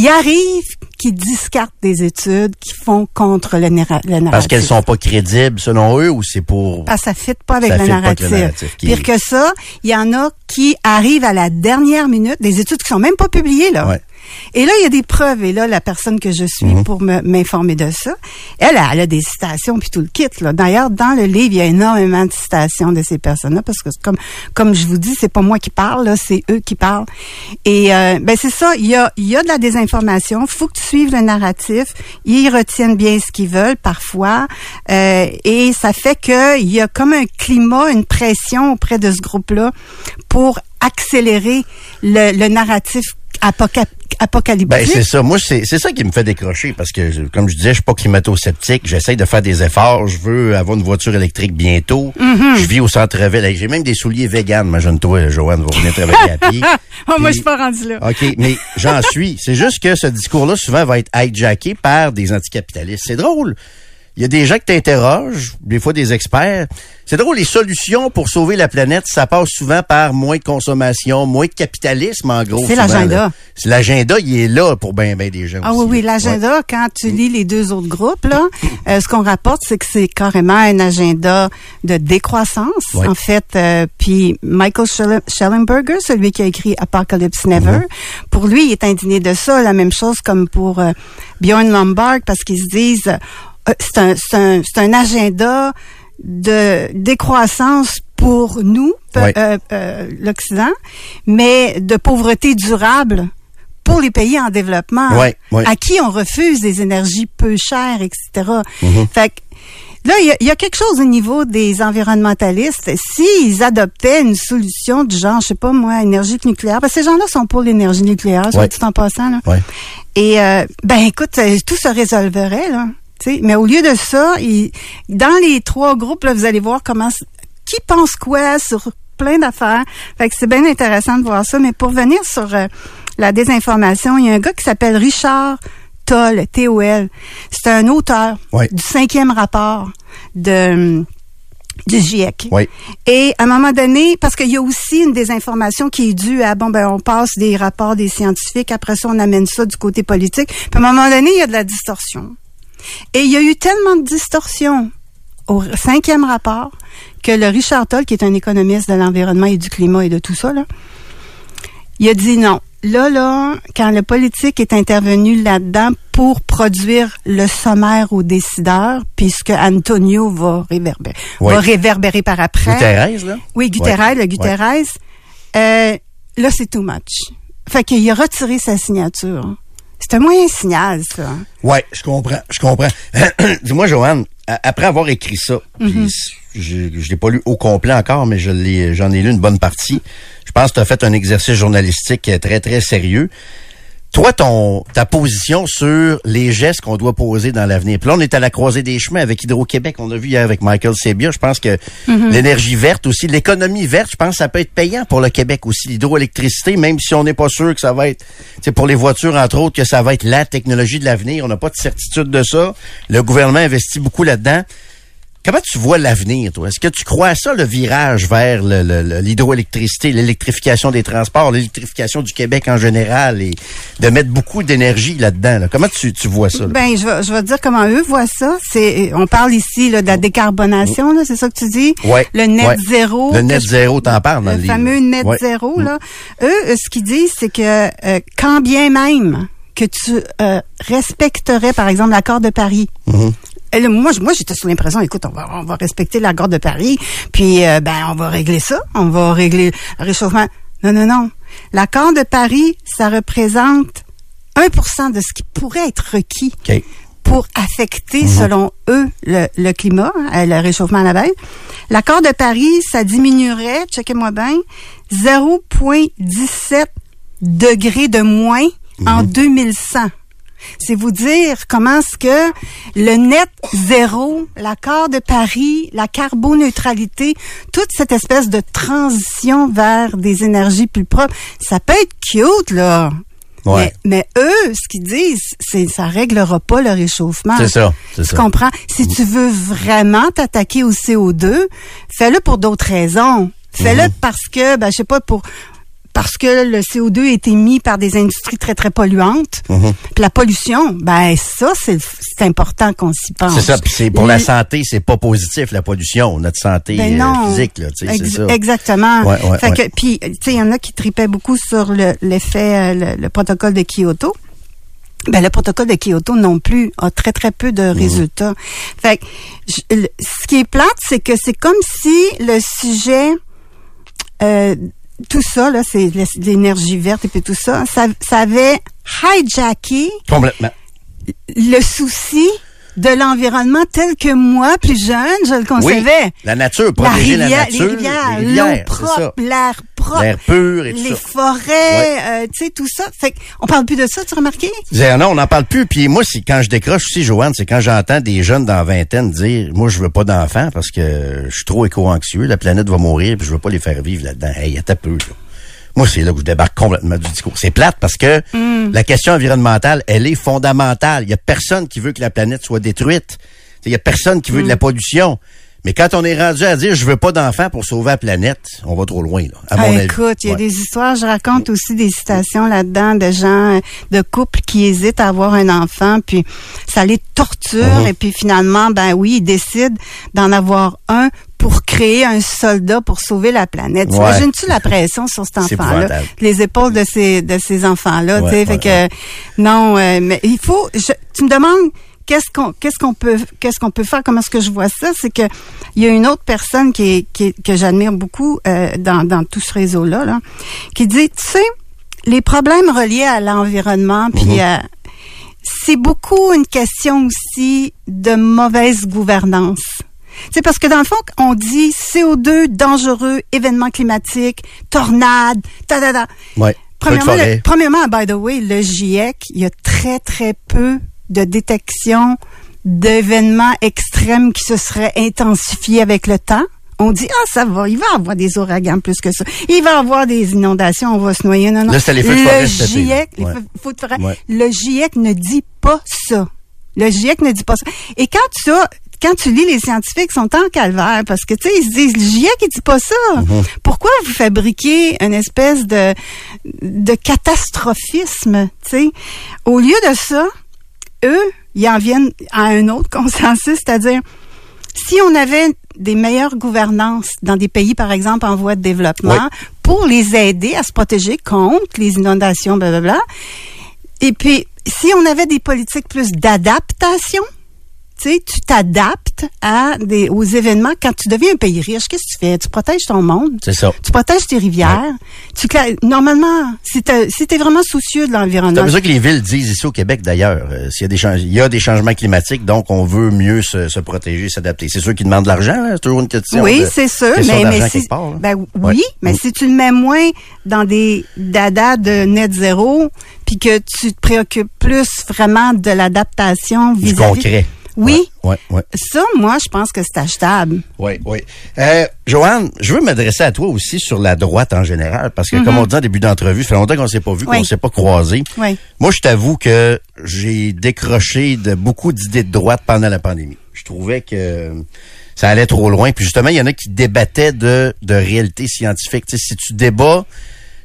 il arrive qu'ils discartent des études qui font contre le, narra- le narratif. Parce qu'elles sont pas crédibles selon eux ou c'est pour. Parce que ça fit pas avec Ça le fit pas avec narratif. le narratif qui Pire que ça, il y en a qui arrivent à la dernière minute, des études qui sont même pas publiées, là. Ouais. Et là, il y a des preuves. Et là, la personne que je suis Mhm. pour me- m'informer de ça, elle, elle a des citations puis tout le kit. Là. D'ailleurs, dans le livre, il y a énormément de citations de ces personnes-là parce que, comme comme je vous dis, c'est pas moi qui parle, c'est eux qui parlent. Et euh, ben c'est ça. Il y a il y a de la désinformation. Faut que tu suives le narratif. Ils retiennent bien ce qu'ils veulent parfois, euh, et ça fait que il y a comme un climat, une pression auprès de ce groupe-là pour accélérer le, le narratif apocalyptique? Ben c'est ça. Moi c'est c'est ça qui me fait décrocher parce que comme je disais, je suis pas climato-sceptique. J'essaye de faire des efforts. Je veux avoir une voiture électrique bientôt. Mm-hmm. Je vis au centre-ville. J'ai même des souliers vegan. Imagine-toi, Joanne va venir travailler à pied. Oh, moi, je suis pas rendu là. OK, mais j'en suis. C'est juste que ce discours-là, souvent, va être hijacké par des anticapitalistes. C'est drôle. Il y a des gens qui t'interrogent, des fois des experts. C'est drôle, les solutions pour sauver la planète, ça passe souvent par moins de consommation, moins de capitalisme, en gros. C'est l'agenda. l'agenda, il est là pour bien, bien des gens Ah aussi. oui, oui, l'agenda, quand tu lis les deux autres groupes, là, euh, ce qu'on rapporte, c'est que c'est carrément un agenda de décroissance, Ouais. en fait. euh, puis Michael Schell- Schellenberger, celui qui a écrit Apocalypse Never, Mm-hmm. pour lui, il est indigné de ça. La même chose comme pour euh, Bjorn Lombard, parce qu'ils se disent, c'est un, c'est un, c'est un agenda de décroissance pour nous, euh, euh, l'Occident, mais de pauvreté durable pour les pays en développement, à qui on refuse des énergies peu chères, etc. Mm-hmm. Fait que là, il y y, a quelque chose au niveau des environnementalistes. S'ils adoptaient une solution du genre, je sais pas moi, énergie nucléaire, parce que ces gens-là sont pour l'énergie nucléaire, soit dit en passant. Là. Ouais. Et euh, ben écoute, euh, tout se résolverait là. Mais au lieu de ça, il- dans les trois groupes, là, vous allez voir comment qui pense quoi sur plein d'affaires. Fait que c'est bien intéressant de voir ça. Mais pour venir sur euh, la désinformation, il y a un gars qui s'appelle Richard Toll, T-O-L. C'est un auteur Ouais. du cinquième rapport de du GIEC. Oui. Et à un moment donné, parce qu'il y a aussi une désinformation qui est due à, bon, ben, on passe des rapports des scientifiques, après ça, on amène ça du côté politique. Puis à un moment donné, il y a de la distorsion. Et il y a eu tellement de distorsion au cinquième rapport que le Richard Toll, qui est un économiste de l'environnement et du climat et de tout ça, là, il a dit non. Là, là, quand le politique est intervenu là-dedans pour produire le sommaire aux décideurs, puisque Antonio va réverbérer, Oui. va réverbérer par après. Thérèse, là? Oui, Guterres, le Guterres. Euh, là, c'est too much. Fait qu'il a retiré sa signature. C'est un moyen signal, ça. Ouais, je comprends, je comprends. Dis-moi, Joanne, après avoir écrit ça, puis je, je l'ai pas lu au complet encore, mais je l'ai, j'en ai lu une bonne partie. Je pense que tu as fait un exercice journalistique euh, très, très sérieux. Toi, ton ta position sur les gestes qu'on doit poser dans l'avenir. Puis là, on est à la croisée des chemins avec Hydro-Québec. On a vu hier avec Michael Sebia. Je pense que l'énergie verte aussi, l'économie verte, je pense que ça peut être payant pour le Québec aussi. L'hydroélectricité, même si on n'est pas sûr que ça va être, c'est pour les voitures entre autres, que ça va être la technologie de l'avenir. On n'a pas de certitude de ça. Le gouvernement investit beaucoup là-dedans. Comment tu vois l'avenir, toi? Est-ce que tu crois à ça, le virage vers le- le- le- l'hydroélectricité, l'électrification des transports, l'électrification du Québec en général et de mettre beaucoup d'énergie là-dedans? là? Comment tu, tu vois ça? là? Ben, je vais, je vais te dire comment eux voient ça. C'est, on parle ici là, de la décarbonation, c'est ça que tu dis? Ouais, Le net ouais. zéro. Le net zéro, t'en parles dans le Le fameux net Ouais. zéro, là. Eux, ce qu'ils disent, c'est que euh, quand bien même que tu euh, respecterais, par exemple, l'accord de Paris, Mhm. Moi, j'étais sous l'impression, écoute, on va, on va respecter l'accord de Paris, puis euh, ben, on va régler ça, on va régler le réchauffement. Non, non, non. L'accord de Paris, ça représente 1% de ce qui pourrait être requis OK. pour affecter, selon eux, le, le climat, hein, le réchauffement à la baisse. L'accord de Paris, ça diminuerait, checkez-moi bien, 0,17 degrés de moins en 2100. C'est vous dire comment est-ce que le net zéro, l'accord de Paris, la carboneutralité, toute cette espèce de transition vers des énergies plus propres, ça peut être cute, là. Ouais. Mais, mais eux, ce qu'ils disent, c'est ça réglera pas le réchauffement. C'est ça, c'est Tu ça. comprends? Si tu veux vraiment t'attaquer au CO2, fais-le pour d'autres raisons. Fais-le Mhm. parce que, ben, je sais pas, pour parce que le CO2 est émis par des industries très, très polluantes. Mhm. Puis la pollution, ben ça, c'est important qu'on s'y pense. C'est ça, puis c'est pour la santé, c'est pas positif la pollution, notre santé ben euh, non. physique là, tu sais, c'est Ex- ça. Exactement. Ouais, ouais, fait ouais. que puis tu sais il y en a qui tripaient beaucoup sur le- l'effet euh, le, le protocole de Kyoto. Ben le protocole de Kyoto non plus a très très peu Mhm. de résultats. Fait que je- le- ce qui est plate c'est que c'est comme si le sujet euh, tout ça là c'est l'énergie verte et puis tout ça ça, ça avait hijacké Complètement. le souci de l'environnement tel que moi, plus jeune, je le Oui, concevais. la nature, La protéger la, rivière, nature, les rivières, les rivières, l'eau propre, l'air propre, L'air pur et tout les ça. forêts, euh, tu sais, tout ça. Fait on parle plus de ça, tu as remarqué? Disais, non, on n'en parle plus. Puis moi, c'est quand je décroche aussi, Joanne, c'est quand j'entends des jeunes dans la vingtaine dire, moi, je veux pas d'enfants parce que je suis trop éco-anxieux, la planète va mourir, puis je veux pas les faire vivre là-dedans. Hey, attends peu, là. Moi, c'est là que je débarque complètement du discours. C'est plate parce que Mm. la question environnementale, elle est fondamentale. Il y a personne qui veut que la planète soit détruite. Il y a personne qui veut Mm. de la pollution. Mais quand on est rendu à dire je veux pas d'enfants pour sauver la planète, on va trop loin, là. À Ah, mon écoute, il y a Ouais. des histoires, je raconte aussi des citations là-dedans de gens, euh, de couples qui hésitent à avoir un enfant, puis ça les torture, Mhm. et puis finalement, ben oui, ils décident d'en avoir un pour créer un soldat pour sauver la planète. Ouais. Imagines-tu la pression sur cet enfant-là, les épaules de ces de ces enfants-là, Ouais, tu sais, fait que non, euh, mais il faut. je- tu me demandes qu'est-ce qu'on qu'est-ce qu'on peut qu'est-ce qu'on peut faire? Comment est-ce que je vois ça? C'est que il y a une autre personne qui est, qui est- que j'admire beaucoup euh, dans dans tout ce réseau là là qui dit tu sais les problèmes reliés à l'environnement puis euh, c'est beaucoup une question aussi de mauvaise gouvernance c'est parce que dans le fond, on dit CO2 dangereux, événements climatiques, tornades, ta ta ta. Ouais. Premièrement, le- premièrement, by the way, le GIEC, il y a très, très peu de détection d'événements extrêmes qui se seraient intensifiés avec le temps. On dit, ah, ça va, il va y avoir des ouragans plus que ça. Il va y avoir des inondations, on va se noyer. Non, non. Là, c'était les feux de forêt cet été, là. GIEC, les Ouais. feux- de forêt, Ouais. le GIEC ne dit pas ça. Le GIEC ne dit pas ça. Et quand tu as, quand tu lis les scientifiques, sont en calvaire parce que, tu sais, ils se disent, le GIEC, il dit pas ça. Mm-hmm. Pourquoi vous fabriquez une espèce de, de catastrophisme, tu sais? Au lieu de ça, eux, ils en viennent à un autre consensus, c'est-à-dire, si on avait des meilleures gouvernances dans des pays, par exemple, en voie de développement, Oui. pour les aider à se protéger contre les inondations, blablabla, et puis, si on avait des politiques plus d'adaptation, tu sais, tu t'adaptes t'adaptes à des aux événements quand tu deviens un pays riche. Qu'est-ce que tu fais? Tu protèges ton monde. C'est ça. Tu protèges tes rivières. Tu normalement, si tu si t'es vraiment soucieux de C'est l'environnement. pour ça que les villes disent ici au Québec d'ailleurs, euh, s'il y a des il y a des changements climatiques, donc on veut mieux se, se protéger, s'adapter. C'est sûr qu'ils demandent de l'argent, c'est toujours une question. Oui, c'est sûr, mais, mais si, part, ben oui, Ouais. mais Mm. si tu le mets moins dans des dadas de net zéro, puis que tu te préoccupes plus vraiment de l'adaptation du vis-à-vis. concret. Oui. Ouais, ouais, ouais. Ça, moi, je pense que c'est achetable. Oui, oui. Euh, Joanne, je veux m'adresser à toi aussi sur la droite en général, parce que comme on dit en début d'entrevue, ça fait longtemps qu'on s'est pas vu, Mhm. Qu'on s'est pas croisé. Oui. Moi, je t'avoue que j'ai décroché de beaucoup d'idées de droite pendant la pandémie. Je trouvais que ça allait trop loin. Puis justement, il y en a qui débattaient de, de réalité scientifique. Tu sais, si tu débats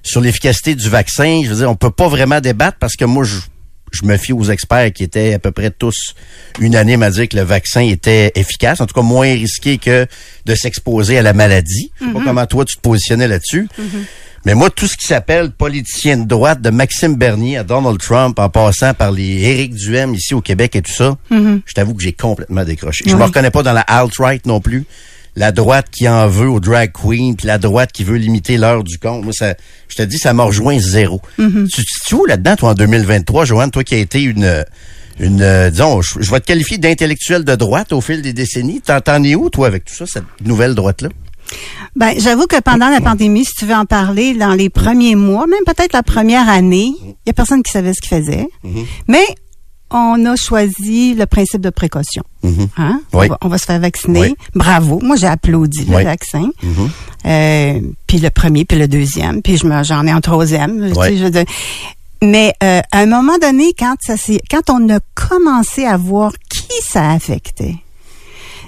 sur l'efficacité du vaccin, je veux dire, on peut pas vraiment débattre parce que moi, je, je me fie aux experts qui étaient à peu près tous unanimes à dire que le vaccin était efficace, en tout cas moins risqué que de s'exposer à la maladie. Je sais pas comment toi tu te positionnais là-dessus. Mais moi, tout ce qui s'appelle politicien de droite, de Maxime Bernier à Donald Trump, en passant par les Éric Duhem ici au Québec et tout ça, je t'avoue que j'ai complètement décroché. Je me Oui. reconnais pas dans la alt-right non plus. La droite qui en veut aux drag queens, puis la droite qui veut limiter l'heure du compte. Moi, ça, je te dis, ça m'a rejoint zéro. Tu tu situes où là-dedans, toi, en 2023, Joanne, toi qui as été une, une, euh, disons, je, je vais te qualifier d'intellectuel de droite au fil des décennies. T'en es où, toi, avec tout ça, cette nouvelle droite-là? Ben, j'avoue que pendant la pandémie, si tu veux en parler, dans les premiers mois, même peut-être la première année, il y a personne qui savait ce qu'il faisait. Mais on a choisi le principe de précaution. Hein? Oui. On, va, on va se faire vacciner. Oui. Bravo. Moi, j'ai applaudi le vaccin. Euh, puis le premier, puis le deuxième, puis je me, j'en ai un troisième. tu Oui. sais, je veux dire. Mais euh, à un moment donné, quand ça quand on a commencé à voir qui ça affectait,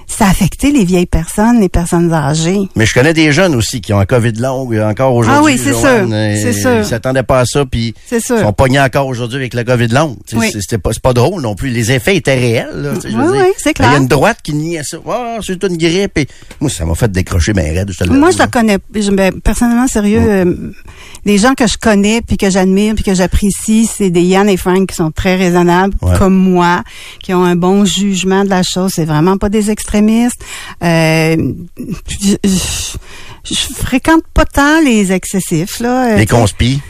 ça a affecté les vieilles personnes, les personnes âgées. Mais je connais des jeunes aussi qui ont un COVID longue encore aujourd'hui. Ah oui, c'est sûr, euh, c'est sûr. Ils s'attendaient pas à ça, puis ils sont pognés encore aujourd'hui avec le COVID sais, Oui. c'est- C'était pas, drôle non plus. Les effets étaient réels. Là, Oui, oui, c'est Il y clair. a une droite qui nie à ça. Ah, c'est une grippe. Et... Moi, ça m'a fait décrocher mes raides. je Moi, je la connais. Je, ben, personnellement, sérieux, euh, les gens que je connais, puis que j'admire, puis que j'apprécie, c'est des Yann et Frank qui sont très raisonnables, Ouais. comme moi, qui ont un bon jugement de la chose. C'est vraiment pas des extrémistes. Euh, je, je- je fréquente pas tant les excessifs, là. Euh, Les conspis.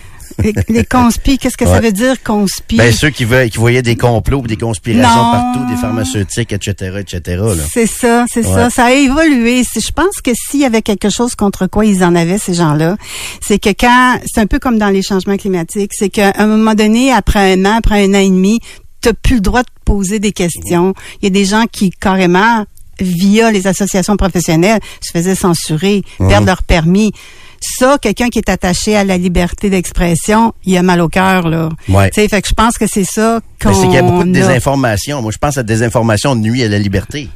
les, les qu'est-ce que ça veut dire, conspis? Ben, ceux qui, veulent, qui voyaient des complots, des conspirations Non. partout, des pharmaceutiques, etc., etc.. C'est ça, c'est Ouais. ça. Ça a évolué. Je pense que s'il y avait quelque chose contre quoi ils en avaient, ces gens-là, c'est que quand, c'est un peu comme dans les changements climatiques, c'est qu'à un moment donné, après un an, après un an et demi, t'as plus le droit de poser des questions. Il y a des gens qui, carrément, via les associations professionnelles, se faisaient censurer, perdre leur permis. Ça, quelqu'un qui est attaché à la liberté d'expression, il a mal au cœur, là. Ouais. Tu sais, fait que je pense que c'est ça qu'on Ben, c'est qu'il y a beaucoup de a. désinformation. Moi, je pense que la désinformation nuit à la liberté.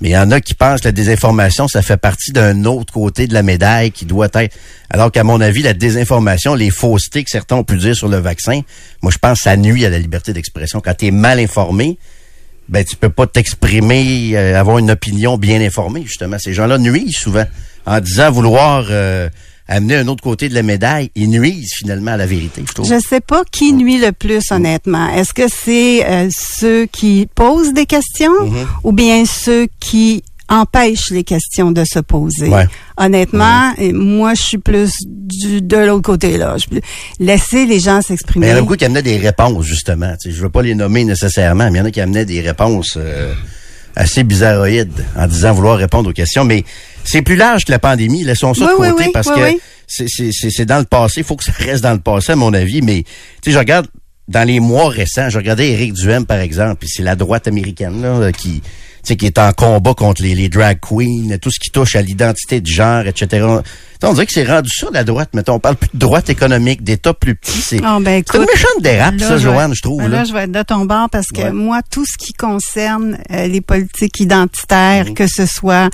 Mais il y en a qui pensent que la désinformation, ça fait partie d'un autre côté de la médaille qui doit être. Alors qu'à mon avis, la désinformation, les faussetés que certains ont pu dire sur le vaccin, moi, je pense que ça nuit à la liberté d'expression. Quand tu es mal informé, ben tu peux pas t'exprimer, euh, avoir une opinion bien informée, justement. Ces gens-là nuisent souvent en disant vouloir euh, amener un autre côté de la médaille. Ils nuisent finalement à la vérité, je trouve. Je sais pas qui nuit le plus, honnêtement. Est-ce que c'est euh, ceux qui posent des questions Mm-hmm. ou bien ceux qui empêchent les questions de se poser? Ouais. Honnêtement, moi, je suis plus du, de l'autre côté, là. Je, laisser les gens Mais s'exprimer. il y en a beaucoup qui amenaient des réponses, justement. Sais, je veux pas les nommer nécessairement, mais il y en a qui amenaient des réponses euh, assez bizarroïdes en disant vouloir répondre aux questions. Mais c'est plus large que la pandémie. Laissons ça Oui, de côté oui, parce que c'est- dans le passé. Il faut que ça reste dans le passé, à mon avis. Mais tu sais, je regarde dans les mois récents, je regardais Éric Duhem, par exemple, puis c'est la droite américaine là, qui sais, qui est en combat contre les, les drag queens, tout ce qui touche à l'identité de genre, etc. Tu sais, on dirait que c'est rendu ça, la droite. Mettons, on parle plus de droite économique, d'État plus petit. C'est Ah, ben, c'est une écoute, méchante dérape, Là, ça, Joanne, je trouve. ben là. Là, je vais être de ton bord parce que Ouais. moi, tout ce qui concerne euh, les politiques identitaires, Mhm. que ce soit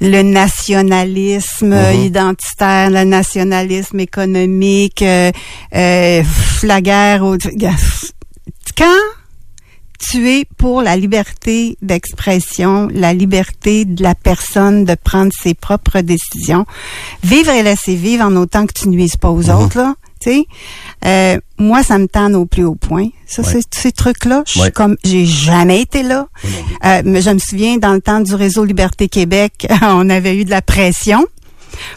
le nationalisme euh, Mhm. identitaire, le nationalisme économique, euh, euh, pff, la guerre, au- quand tu es pour la liberté d'expression, la liberté de la personne de prendre ses propres décisions, vivre et laisser vivre en autant que tu nuises pas aux Mhm. autres, là. Euh, moi, ça me tanne au plus haut point. Ça, Ouais. ces trucs-là. Je suis Ouais. comme, j'ai jamais été là. Euh, mais je me souviens, dans le temps du réseau Liberté Québec, on avait eu de la pression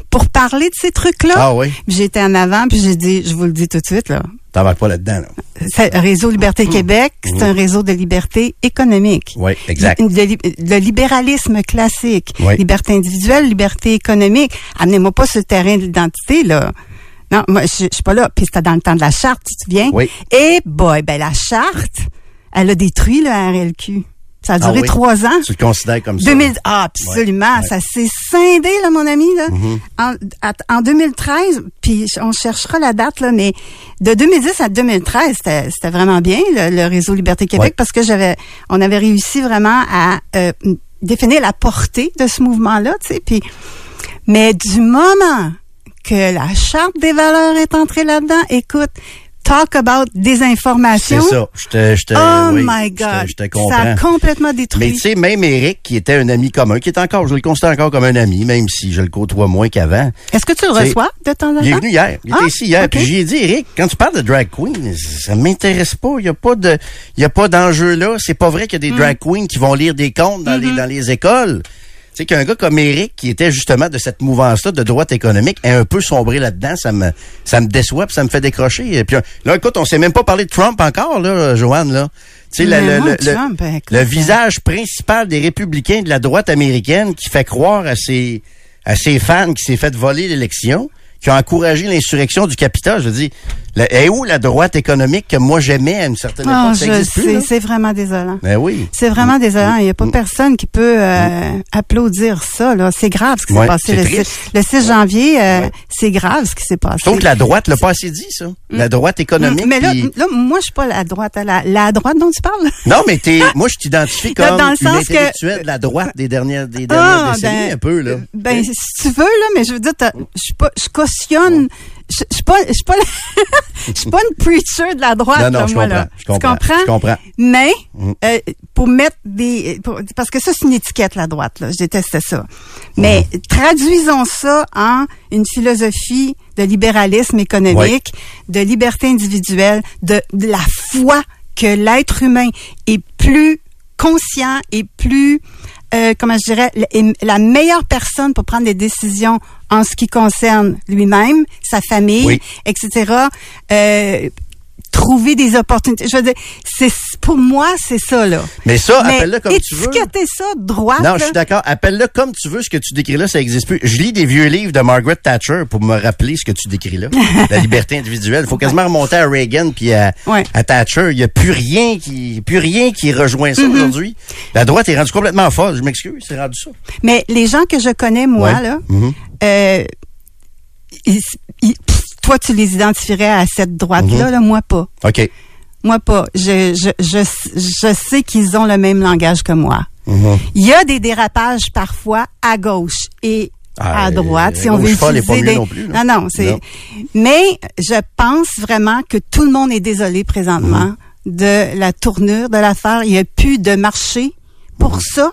pour parler de ces trucs-là. Ah oui. J'étais en avant, puis j'ai dit, je vous le dis tout de suite, là. T'embarques pas là-dedans, là. Réseau Liberté Québec, c'est un réseau de liberté économique. Oui, exact. Le libéralisme classique. Oui. Liberté individuelle, liberté économique. Amenez-moi pas le terrain de l'identité, là. Non, moi, je, je suis pas là. Puis c'était dans le temps de la charte, tu te souviens? Oui. Et boy, ben la charte, elle a détruit le RLQ. Ça a Ah duré oui? trois ans. Tu le considères comme ça? 2000, ah, absolument. Ouais, ouais. Ça s'est scindé, là, mon ami, là. Mm-hmm. en, en 2013, puis on cherchera la date, là, mais de 2010 à 2013, c'était c'était vraiment bien, le, le réseau Liberté Québec, Ouais. parce que j'avais, on avait réussi vraiment à euh, définir la portée de ce mouvement-là, tu sais, puis, mais du moment que la charte des valeurs est entrée là-dedans, écoute, talk about C'est désinformation. ça. Je te, je te, Oh oui, my je te- God. Je te ça comprends. a complètement détruit. Mais tu sais, même Eric, qui était un ami commun, qui est encore, je le considère encore comme un ami, même si je le côtoie moins qu'avant. Est-ce que tu le C'est- reçois de temps en temps? Il est venu hier. Il Ah, était ici hier. Puis j'ai dit, Eric, quand tu parles de drag queen, ça m'intéresse pas. Il y a pas de, il y a pas d'enjeu là. C'est pas vrai qu'il y a des Mm. drag queens qui vont lire des contes dans Mm-hmm. les, dans les écoles. Tu sais qu'un gars comme Eric, qui était justement de cette mouvance-là de droite économique, est un peu sombré là-dedans, ça me, ça me déçoit, puis ça me fait décrocher. Et puis là, écoute, on s'est même pas parlé de Trump encore, là, Joanne, là. Tu sais, le, écoute, le euh, visage principal des républicains de la droite américaine qui fait croire à ses, à ses fans qui s'est fait voler l'élection, qui ont encouragé l'insurrection du Capitole. Je veux dire, la- est où la droite économique que moi j'aimais à une certaine époque? Oh, ça existe plus, c'est vraiment désolant. Ben oui. C'est vraiment désolant. Il n'y a pas personne qui peut euh, applaudir ça. Là, c'est grave ce qui s'est Ouais, passé le triste. 6, le 6 janvier. euh, C'est grave ce qui s'est passé. Je trouve que la droite l'a pas assez dit, ça. La droite économique. Mm, Mais là, là, moi, je suis pas la droite. La, la droite dont tu parles? Non, mais t'es, moi, je t'identifie comme dans le que- de la droite des dernières, des dernières Ah, décennies, ben, un peu, là. Ben, si tu veux là, mais je veux dire, je pas, je cautionne. Je suis pas, je suis pas, je suis pas une preacher de la droite. Non, non, là, je moi, comprends, là. je comprends, Tu comprends? je comprends. Mais euh, pour mettre des, pour- parce que ça c'est une étiquette la droite. Là, je déteste ça. Mais Mhm. traduisons ça en une philosophie de libéralisme économique, de liberté individuelle, de, de la foi que l'être humain est plus conscient et plus, euh, comment je dirais, la meilleure personne pour prendre des décisions en ce qui concerne lui-même, sa famille, Oui. etc. Euh, trouver des opportunités. Je veux dire, c'est pour moi, c'est ça là. Mais ça, appelle-le comme tu veux. étiqueter ça droite. Non, je suis d'accord. Appelle-le comme tu veux. Ce que tu décris là, ça existe plus. Je lis des vieux livres de Margaret Thatcher pour me rappeler ce que tu décris là. la liberté individuelle. Il faut quasiment remonter à Reagan puis à, Ouais. à Thatcher. Il n'y a plus rien qui, plus rien qui rejoint ça Mm-hmm. aujourd'hui. La droite est rendue complètement folle. Je m'excuse, c'est rendu ça. Mais les gens que je connais, moi, Ouais. là, Mhm. euh, ils- ils- pff, toi, tu les identifierais à cette droite-là, Mhm. là, moi pas. OK. Moi pas. Je, je, je, je sais qu'ils ont le même langage que moi. Mhm. Il y a des dérapages parfois à gauche et Ah, à droite, euh, si on veut utiliser des... non plus, non, non, c'est... Mais je pense vraiment que tout le monde est désolé présentement Mhm. de la tournure de l'affaire. Il n'y a plus de marché pour ça.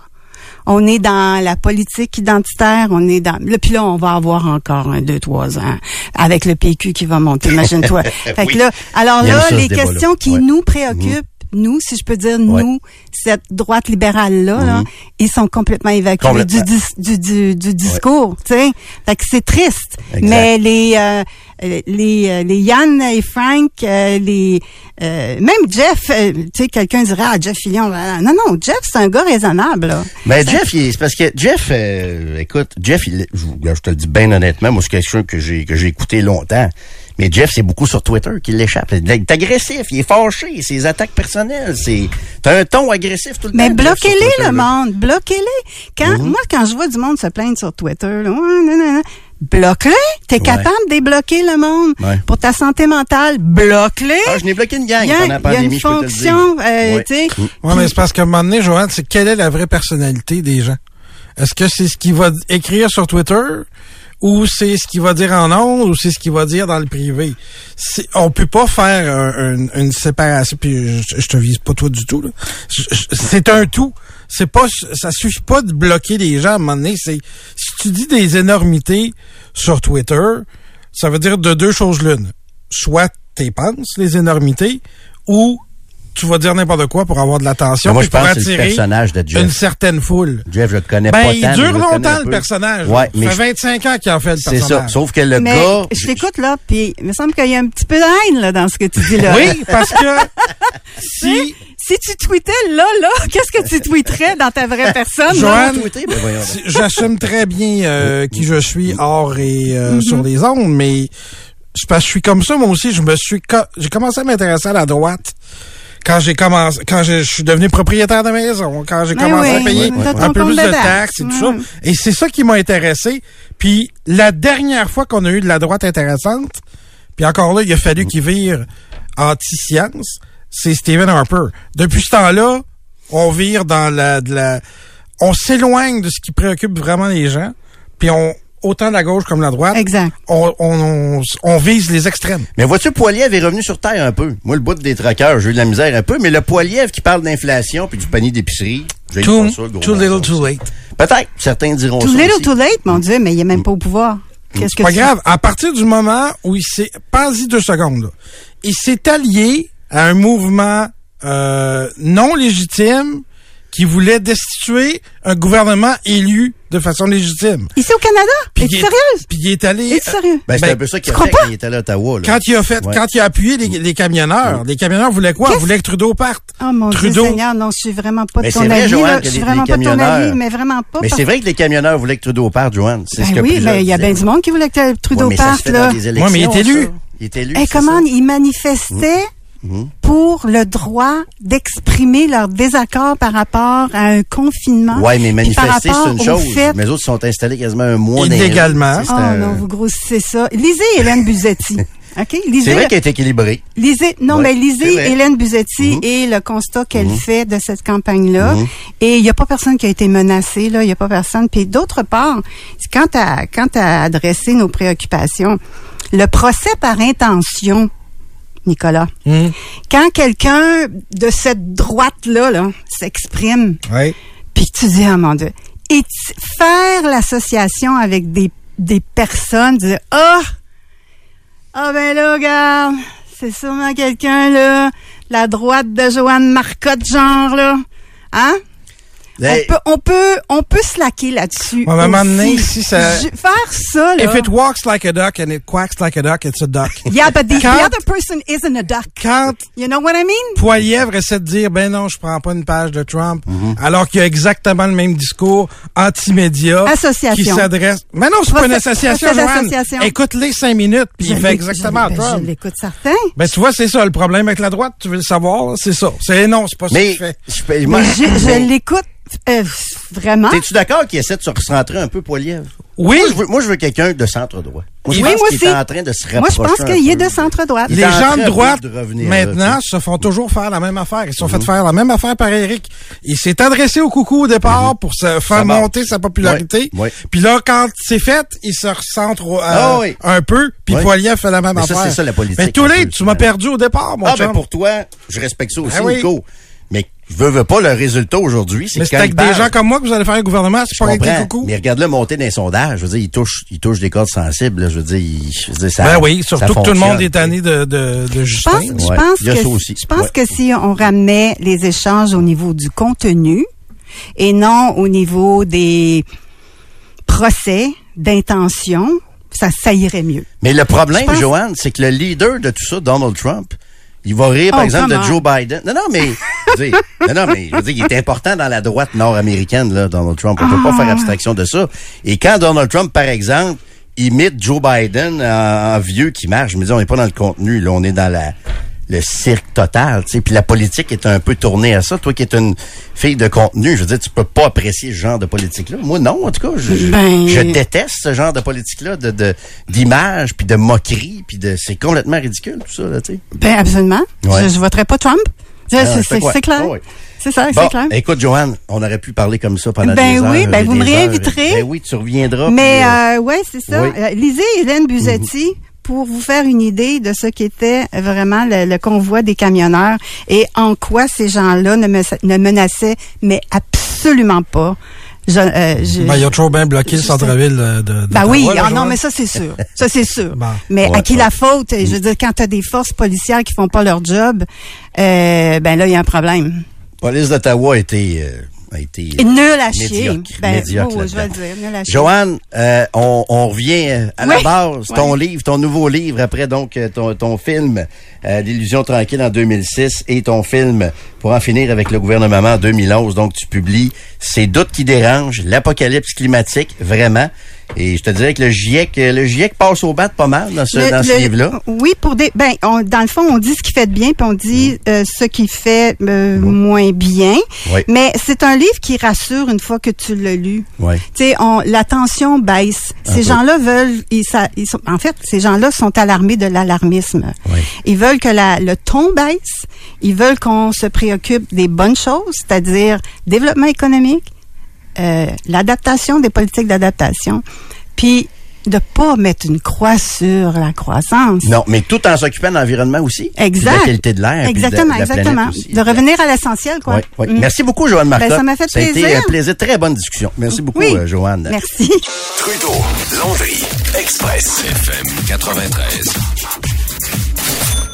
On est dans la politique identitaire, on est dans... Là, puis là, on va avoir encore un, deux, trois ans avec le PQ qui va monter, imagine-toi. fait Oui. que là, alors là, ça, les questions qui Ouais. nous préoccupent, nous, si je peux dire Ouais. nous, cette droite libérale-là, là, ils sont complètement évacués. Complètement. du, dis- du, du, du discours, tu sais. Fait que c'est triste. Exact. Mais les, euh, les, euh, les Yann et Frank, euh, les, euh, même Jeff, euh, tu sais, quelqu'un dirait, ah, Jeff Fillion, non, non, Jeff, c'est un gars raisonnable, là. Ben Jeff, il est- c'est parce que Jeff, euh, écoute, Jeff, il, je, te le dis bien honnêtement, moi c'est quelqu'un que j'ai que j'ai écouté longtemps. Mais Jeff, c'est beaucoup sur Twitter qu'il l'échappe. Il est agressif, il est fâché, ses attaques personnelles, c'est t'as un ton agressif tout le Mais temps. Sur bloquez-les, le monde. Bloquez-les. Quand, Mhm. moi, quand je vois du monde se plaindre sur Twitter, là, non, non, non, bloque-les. T'es capable de débloquer le monde? Ouais. Pour ta santé mentale, bloque-les. Ah, je n'ai bloqué une gang Il y a, pendant la il y a pandémie, une je peux te le dire. fonction, euh, Ouais. sais. Ouais, mais c'est parce qu'à un moment donné, Joanne, c'est quelle est la vraie personnalité des gens? Est-ce que c'est ce qu'il va écrire sur Twitter ou c'est ce qu'il va dire en ondes ou c'est ce qu'il va dire dans le privé? On peut pas faire un- un- une séparation. Puis je, je te vise pas toi du tout. C'est un tout. C'est pas, ça suffit pas de bloquer les gens à un moment donné. C'est si tu dis des énormités sur Twitter, ça veut dire de deux choses l'une. soit t'es penses, les énormités, ou tu vas dire n'importe quoi pour avoir de l'attention. Moi, puis je pense que c'est le attirer personnage de Jeff. Une certaine foule. Jeff, je le connais Ben, pas il tant. mais dure je le longtemps, le personnage. Ouais, Ça mais fait je- 25 ans qu'il en fait le c'est personnage. ça. Sauf que le Mais gars... je t'écoute là, puis il me semble qu'il y a un petit peu de haine là, dans ce que tu dis là. Oui, parce que si Si tu tweetais là, là, qu'est-ce que tu tweeterais dans ta vraie personne? là? Joanne, j'assume très bien euh, qui je suis hors et euh, sur les ondes, mais c'est parce que je suis comme ça, moi aussi. Je me suis, co- j'ai commencé à m'intéresser à la droite quand j'ai commencé, quand je, suis devenu propriétaire de maison, quand j'ai Ben commencé oui, à payer oui, un peu plus de taxes et tout ça. Mm. Et c'est ça qui m'a intéressé. Puis la dernière fois qu'on a eu de la droite intéressante, puis encore là, il a fallu qu'il vire anti-science, c'est Stephen Harper. Depuis ce temps-là, on vire dans la, de la, on s'éloigne de ce qui préoccupe vraiment les gens, puis on, autant la gauche comme la droite, Exact. on, on, on, on vise les extrêmes. Mais vois-tu, Poiliev est revenu sur terre un peu. Moi, le bout des traqueurs, j'ai eu de la misère un peu, mais le Poiliev qui parle d'inflation puis du panier d'épicerie, j'ai Too, ça, gros too little, too late. Peut-être, certains diront Too ça little, aussi. too late, mon Dieu, mais il est même pas au pouvoir. Qu'est-ce que Pas tu- grave. À partir du moment où il s'est, pas-y deux secondes, là. il s'est allié à un mouvement euh, non légitime qui voulait destituer un gouvernement élu de façon légitime. Ici au Canada? Puis Es-tu il est- sérieuse? Puis il est allé. Es-tu sérieux? Ben, c'est Ben, un peu ça qu'il a fait quand il était là à Ottawa. Là. Quand il a fait, Ouais. quand il a appuyé les, les camionneurs, les camionneurs voulaient quoi? Ils voulaient que Trudeau parte. Oh mon Trudeau. Dieu Seigneur, non, je suis vraiment pas de Mais ton c'est vrai, avis, Joanne, là. que Je suis les- vraiment les pas de ton avis, mais vraiment pas. Mais c'est vrai que les camionneurs voulaient que Trudeau parte, Joanne. C'est ce Ben que oui, mais il y a bien du monde qui voulait que Trudeau Ouais, mais ça parte, là. dans des élections, Ouais, mais il est élu. Il est élu. Et c'est comment ça. ils pour le droit d'exprimer leur désaccord par rapport à un confinement. Ouais, mais manifester, c'est une chose. fait- Mais les autres sont installés quasiment un mois. Illégalement. Oh un- non, vous grossissez ça. Lisez Hélène Buzetti. OK? Lisez, C'est vrai qu'elle est équilibrée. lisez, non, Ouais, mais lisez. Hélène Buzetti Mhm. et le constat qu'elle fait de cette campagne-là. Mhm. Et il n'y a pas personne qui a été menacé, là. Il n'y a pas personne. Puis d'autre part, quand à, quand à adresser nos préoccupations, le procès par intention, Nicolas, Hum, quand quelqu'un de cette droite-là, là, s'exprime, ouais. puis tu dis, ah mon Dieu, et faire l'association avec des, des personnes, dire, ah, ah ben là, regarde, c'est sûrement quelqu'un, là, la droite de Joanne Marcotte, genre, là, hein? Hey, On peut, on peut, on peut slacker là-dessus. Ouais, à un moment donné, si ça- Je- Faire ça, là. If it walks like a duck and it quacks like a duck, it's a duck. Yeah, but the, the Quand- other person isn't a duck. Quand You know what I mean? Poilièvre essaie de dire ben non, je prends pas une page de Trump, Mhm. alors qu'il y a exactement le même discours anti-média Association. qui s'adresse. Mais non, c'est pas une association, d'association. Écoute-les cinq minutes, puis Je il fait exactement je, ben, Trump. Je l'écoute certain. Ben tu vois, c'est ça le problème avec la droite. Tu veux le savoir, là, c'est ça. C'est non, c'est pas ça mais, qu'il fait. je Mais je, je l'écoute euh, vraiment? T'es-tu d'accord qu'il essaie de se recentrer un peu, Poiliev? Oui. Moi, je veux, moi, je veux quelqu'un de centre-droit. Moi, je Oui, pense moi qu'il est aussi. en train de se rapprocher Moi, je pense un qu'il est de centre-droite. Les gens de droite, de maintenant, se font toujours faire la même affaire. Ils se sont fait faire la même affaire par Eric. Il s'est adressé au coucou au départ pour se faire Ça marche. monter sa popularité. Puis là, quand c'est fait, il se recentre euh, Ah oui. un peu. Puis Ouais. Poiliev fait la même Mais ça, affaire. c'est ça, la politique, Mais peu, tu m'as perdu au départ, mon Ah, chum. ben pour toi, je respecte ça aussi, Ah oui. Nico. Mais je veux, veux pas le résultat aujourd'hui. C'est Mais que c'est quand avec des gens comme moi que vous allez faire un gouvernement, c'est Je pas avec des comprends, coucous. mais regarde-le monter dans les sondages. Je veux dire, il touche, il touche des cordes sensibles. là. Je veux dire, il, je veux dire, ça. Ben oui, surtout que tout le monde est tanné de, de, de Je Justin. pense, je pense il y a que, ça aussi. je pense Ouais. que si on ramenait les échanges au niveau du contenu et non au niveau des procès d'intention, ça, ça irait mieux. Mais le problème, Joanne, c'est que le leader de tout ça, Donald Trump, il va rire, par Oh, exemple, de. Joe Biden. Non, non, mais, dire, non, non, mais, je veux dire, il est important dans la droite nord-américaine, là, Donald Trump. On peut pas Ah. faire abstraction de ça. Et quand Donald Trump, par exemple, imite Joe Biden en, en vieux qui marche, je me dis, on n'est pas dans le contenu, là, on est dans la, le cirque total, tu sais. Puis la politique est un peu tournée à ça. Toi qui es une fille de contenu, je veux dire, tu peux pas apprécier ce genre de politique-là. Moi, non, en tout cas, je, Ben- je déteste ce genre de politique-là, de, de, d'image, puis de moquerie, puis de, c'est complètement ridicule, tout ça, là, tu sais. Ben absolument. Ouais. Je, je voterai pas Trump. Ah, c'est- clair. Ah. C'est ça, Bon, c'est clair. écoute, Joanne, on aurait pu parler comme ça pendant Ben des heures. oui, ben et vous me heures. réinviterez. Ben oui, tu reviendras. Mais puis, euh, euh, ouais, c'est ça. oui. Euh, lisez Hélène Buzetti pour vous faire une idée de ce qu'était vraiment le, le convoi des camionneurs et en quoi ces gens-là ne, me- ne menaçaient, mais absolument pas Je, euh, je- Ben, il y a toujours bien bloqué le centre-ville de, de Ben oui, ah non, mais ça c'est sûr. Ça c'est sûr. Mais Ouais, à qui ouais. la faute? Je veux dire, quand t'as des forces policières qui font pas leur job, euh, ben là il y a un problème. police d'Ottawa a été, euh, a été Et nul à chier. médiocre, Ben, médiocre je vais le dire, nul à chier. Joanne, euh, on, on revient euh, à la base. Ton Oui. livre, ton nouveau livre, après donc euh, ton, ton film euh, L'illusion tranquille en 2006 et ton film Pour en finir avec le gouvernement en 2011. Donc, tu publies Ces doutes qui dérangent, l'apocalypse climatique, vraiment. Et je te dirais que le GIEC, euh, le GIEC passe au bat pas mal dans ce, Le- dans ce livre-là. Oui, pour des. Ben, on- dans le fond, on dit ce qui fait de bien, puis on dit euh, ce qui fait euh, moins bien. Oui. Mais c'est un livre qui rassure une fois que tu l'as lu. Oui. Tu sais, la tension baisse. Un ces gens-là veulent, ils, ça- ils sont, en fait, ces gens-là sont alarmés de l'alarmisme. Oui. Ils veulent que la, le ton baisse. Ils veulent qu'on se préoccupe des bonnes choses, c'est-à-dire développement économique, euh, l'adaptation des politiques d'adaptation, puis de pas mettre une croix sur la croissance. Non, mais tout en s'occupant de l'environnement aussi. Exact. De la qualité de l'air. puis de la- Exactement, de la planète exactement. aussi. De revenir à l'essentiel, quoi. Oui, oui. Mm. Merci beaucoup, Joanne Marcotte. Ben, ça m'a fait Ça a été plaisir. un plaisir. Très bonne discussion. Merci beaucoup, Oui. euh, Joanne. Merci. Trudeau, Landry, Express, FM 93.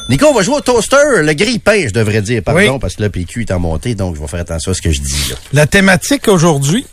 Nico, on va jouer au toaster, le grille-pain, je devrais dire, pardon, Oui. parce que le PQ est en montée, donc je vais faire attention à ce que je dis. Là. La thématique aujourd'hui,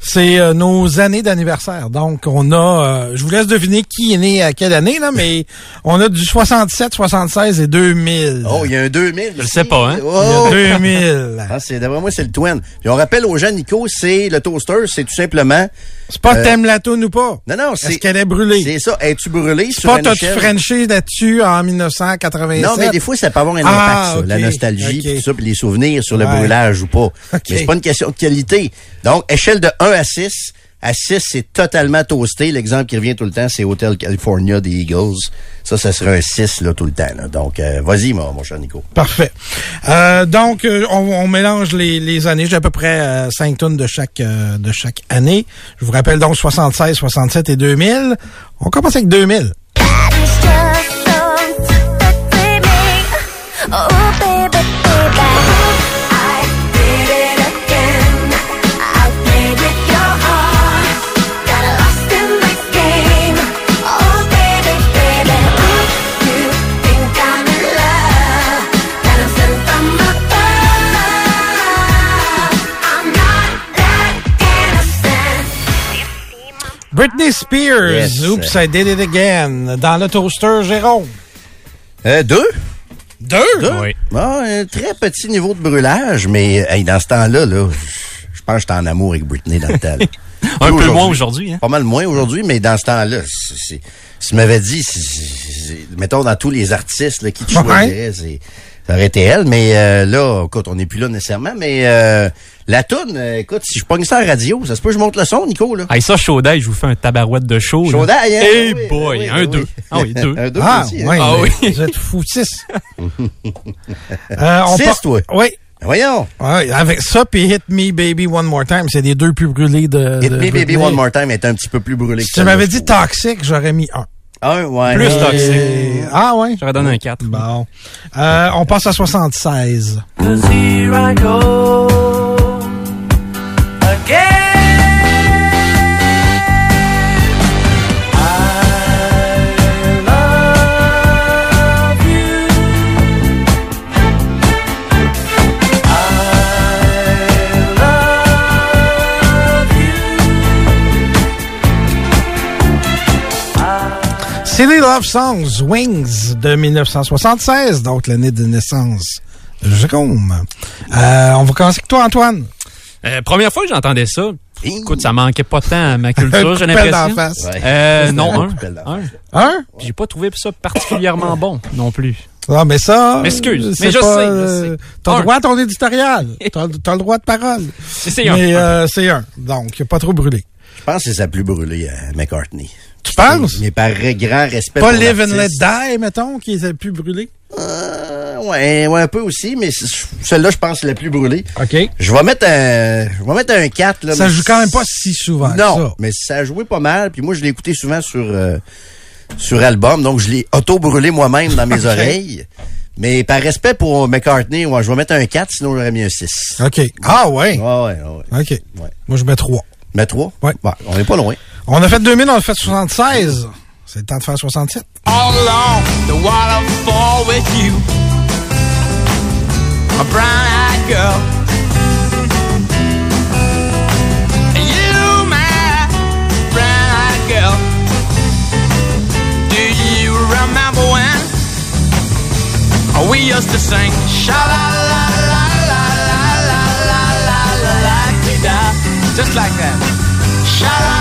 c'est euh, nos années d'anniversaire. Donc, on a, euh, je vous laisse deviner qui est né à quelle année, là, mais on a du 67, 76 et 2000. Oh, il y a un 2000. Je le sais pas, hein? Oh! Il y a 2000. Ah, c'est, d'après moi, c'est le twin. Puis on rappelle aux gens, Nico, c'est le toaster, c'est tout simplement... C'est pas Euh, t'aimes la toune ou pas. Non, non, c'est... Est-ce qu'elle est brûlée? C'est ça. Es-tu brûlé C'est sur pas une échelle? Frenché là-dessus en 1987? Non, mais des fois, ça peut avoir un Ah, impact, ça, la nostalgie, ok. puis tout ça, puis les souvenirs sur le brûlage ou pas. Ok. Mais c'est pas une question de qualité. Donc, échelle de 1 à 6. À 6, c'est totalement toasté. L'exemple qui revient tout le temps, c'est Hotel California des Eagles. Ça, ça serait un 6 là, tout le temps. là. Donc, euh, vas-y, mon, mon cher Nico. Parfait. Euh, donc, euh, on, on mélange les, les années. J'ai à peu près euh, 5 tonnes de chaque euh, de chaque année. Je vous rappelle donc 76, 67 et 2000. On commence avec 2000. Britney Spears, Yes. Oops, I Did It Again, dans le toaster Jérôme. Euh, deux? Deux? Oui. Ah, un très petit niveau de brûlage, mais hey, dans ce temps-là, là, je pense que j'étais en amour avec Britney dans le temps. Un peu moins aujourd'hui, hein? Pas mal moins aujourd'hui, mais dans ce temps-là, si tu m'avais dit, c'est- c'est- c'est- mettons dans tous les artistes là, qui te Ouais. choisirais, c'est- ça aurait été elle, mais euh, là, écoute, on n'est plus là nécessairement, mais euh, la toune, euh, écoute, si je pogne ça à la radio, ça se peut que je monte le son, Nico, là. Hey, ça, chaud d'ail, je vous fais un tabarouette de chaud. Chaudaille, hein? Hey Oui, boy, oui, un oui. deux. Ah oui, deux. un deux Ah, aussi, hein? Ah oui. Vous êtes foutiste. Euh, on Six, part- toi? Oui. Voyons. Ouais, avec ça, puis Hit Me Baby One More Time, c'est les deux plus brûlés de. Hit de Me Baby. One More Time est un petit peu plus brûlé Si que tu m'avais dit toxique, j'aurais mis un. Un, ouais. Plus Euh, toxique. Ah ouais? J'aurais donné un 4. Bon. Euh, on passe à 76. Silly Love Songs, Wings de 1976, donc l'année de naissance de Jérôme. Euh, on va commencer avec toi, Antoine. Euh, première fois que j'entendais ça, écoute, ça manquait pas tant à ma culture, j'ai l'impression. Ouais. Euh, non, Un un. Un. J'ai pas trouvé ça particulièrement bon non plus. Ah, mais ça. M'excuse, mais je pas, sais, je sais. T'as le droit à ton éditorial. T'as t'as le droit de parole. C'est un. Mais euh, c'est un. Donc, pas trop brûlé. Je pense que c'est sa plus brûlée à McCartney. Tu penses? Mais par grand respect Pas pour Live and Let. Die, mettons, qui est le plus brûlé? Euh, ouais, ouais, un peu aussi, mais celle-là, je pense, la plus brûlée. OK. Je vais mettre un, je vais mettre un 4, là. Ça joue quand même pas si souvent. Non, ça. mais ça a joué pas mal. Puis moi, je l'ai écouté souvent sur, euh, sur album. Donc, je l'ai auto-brûlé moi-même dans mes oreilles. Mais par respect pour McCartney, ouais, je vais mettre un 4, sinon j'aurais mis un 6. OK. Ah, ouais. Ouais, ouais, ouais. OK. Moi, je mets 3. Mais 3? Ouais. on est pas loin. On a fait 2000, on a fait 76. C'est le temps de faire 67. All along the waterfall with you, a brown-eyed girl. You, my brown-eyed girl. Do you remember when we used to sing sha la la la la la la la la la just like that. Sha la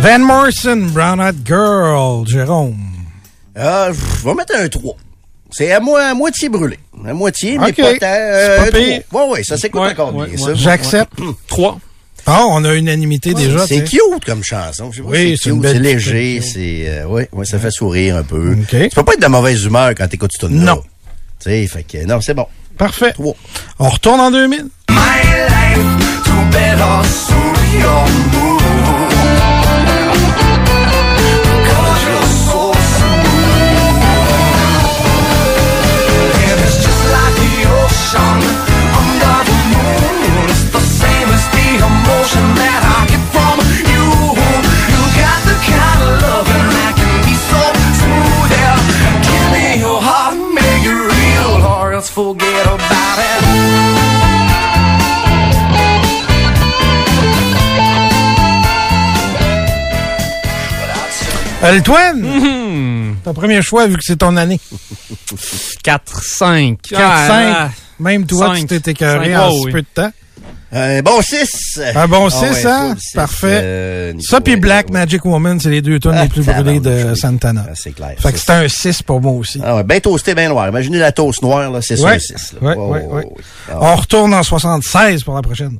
Van Morrison, Brown Eyed Girl, Jérôme. Euh, je vais mettre un 3. C'est à, mo à moitié brûlé. À moitié, mais OK. pas Euh. 3. Ouais, ouais, ça s'écoute Ouais, encore ouais, bien, ouais. J'accepte. 3. Ah, on a unanimité déjà. C'est cute comme chanson. Pas, Oui, c'est léger, c'est euh, ouais, ouais, ça fait sourire un peu. OK. Tu peux pas être de mauvaise humeur quand t'écoutes ce tune Non. Tu sais, fait que non, c'est bon. Parfait. 3. On retourne en 2000. My life pero subió mucho. Euh, le Twin. Ton premier choix, vu que c'est ton année. 4, 5. 4, 5. Même toi, tu t'es écœuré Cinq, en oh, si oui. peu de temps. Un bon 6. Un bon Ah 6, ouais, hein? six, Parfait. euh, Nico, Ça, puis Black ouais. Magic Woman, c'est les deux Ah, les plus brûlées de. Santana. Ah, c'est clair. Fait que c'est un 6 pour moi aussi. Ah ouais, ben toasté, ben noir. Imaginez la toast noire, là, c'est ça Ouais. un 6. Ouais, ouais, ouais. Ah On retourne en 76 pour la prochaine.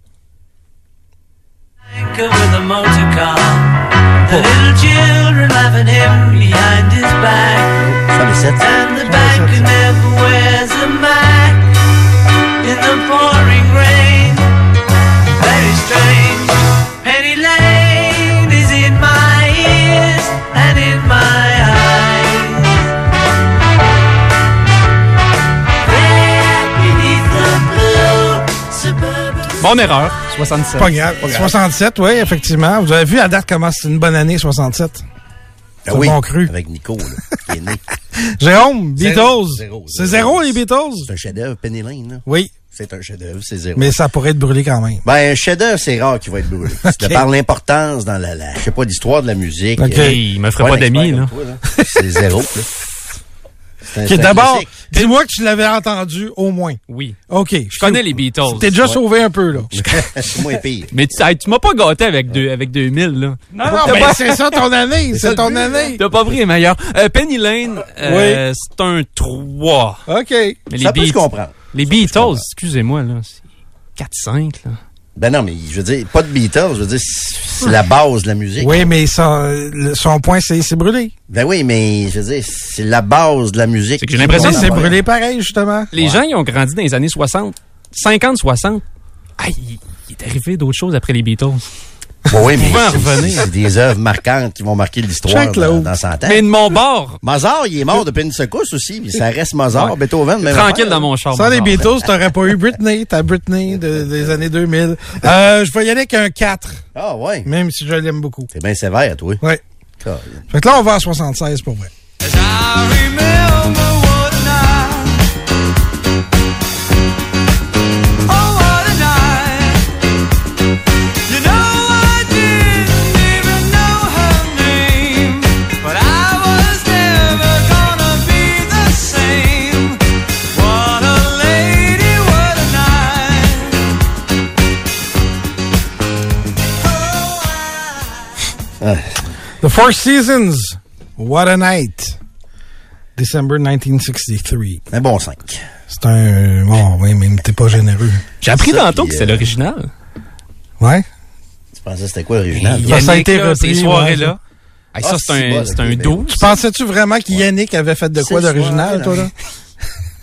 The little children laughing him behind his back, Ça, les 7. and the banker never wears a Mac in the Mon erreur. 67. Pas grave. 67, oui, effectivement. Vous avez vu à date comment c'est une bonne année, 67. Ah C'est oui, bon cru. avec Nico, là, qui est né. Jérôme, Zéro, Beatles. C'est zéro. les Beatles? C'est un chef-d'œuvre, Penny Lane, là. Oui, C'est un chef-d'œuvre, c'est zéro. mais ça pourrait être brûlé quand même. Ben, un chef-d'œuvre, c'est rare qu'il va être brûlé. C'est Ok. de par l'importance dans la, la, je sais pas, l'histoire de la musique. Ok. Euh, il me ferait pas d'amis, là. là. C'est zéro, là. Un d'abord, dis-moi que tu l'avais entendu au moins. Oui. OK. Je connais les Beatles. T'es déjà sauvé un peu, là. c'est moins pire. Mais tu, hey, tu m'as pas gâté avec, deux, avec 2000, là. Non, non, mais c'est ça ton année. C'est ton année. T'as pas pris les meilleurs. Euh, Penny Lane, euh, c'est un 3. OK. Mais les, Ça peut se comprendre. les Beatles, excusez-moi, là, c'est 4-5, là. Ben non, mais je veux dire, pas de Beatles, je veux dire, c'est la base de la musique. Oui, mais son, son point, c'est c'est brûlé. Ben oui, mais je veux dire, c'est la base de la musique. C'est que j'ai l'impression que c'est brûlé pareil, justement. Les gens, ils ont grandi dans les années 60, 50, 60. Ah, il, il est arrivé d'autres choses après les Beatles. Bon, oui, mais c'est- des œuvres marquantes qui vont marquer l'histoire dans, dans 100 ans. Mais de mon bord, Mozart, il est mort depuis une secousse aussi, puis ça reste Mozart, Beethoven, même tranquille affaire. dans mon char. Sans les. Beatles, t'aurais pas eu Britney. T'as Britney de- des années 2000. Euh, je vais y aller avec un 4, Ah ouais, même si je l'aime beaucoup. c'est bien sévère, toi. Ouais. Colin. Fait que là, on va à 76 pour vrai. The Four Seasons. What a night. December 1963. Un bon 5. C'est un... Bon, oui, mais t'es pas généreux. J'ai appris tantôt que c'est euh, l'original. Ouais? Tu pensais que c'était quoi l'original? Ça, ça a été là, repris, Ces soirées-là. Hey, Ah, ça, c'est c'est un, c'est un 12. Tu pensais-tu vraiment qu'Yannick avait fait de quoi d'original, toi, là?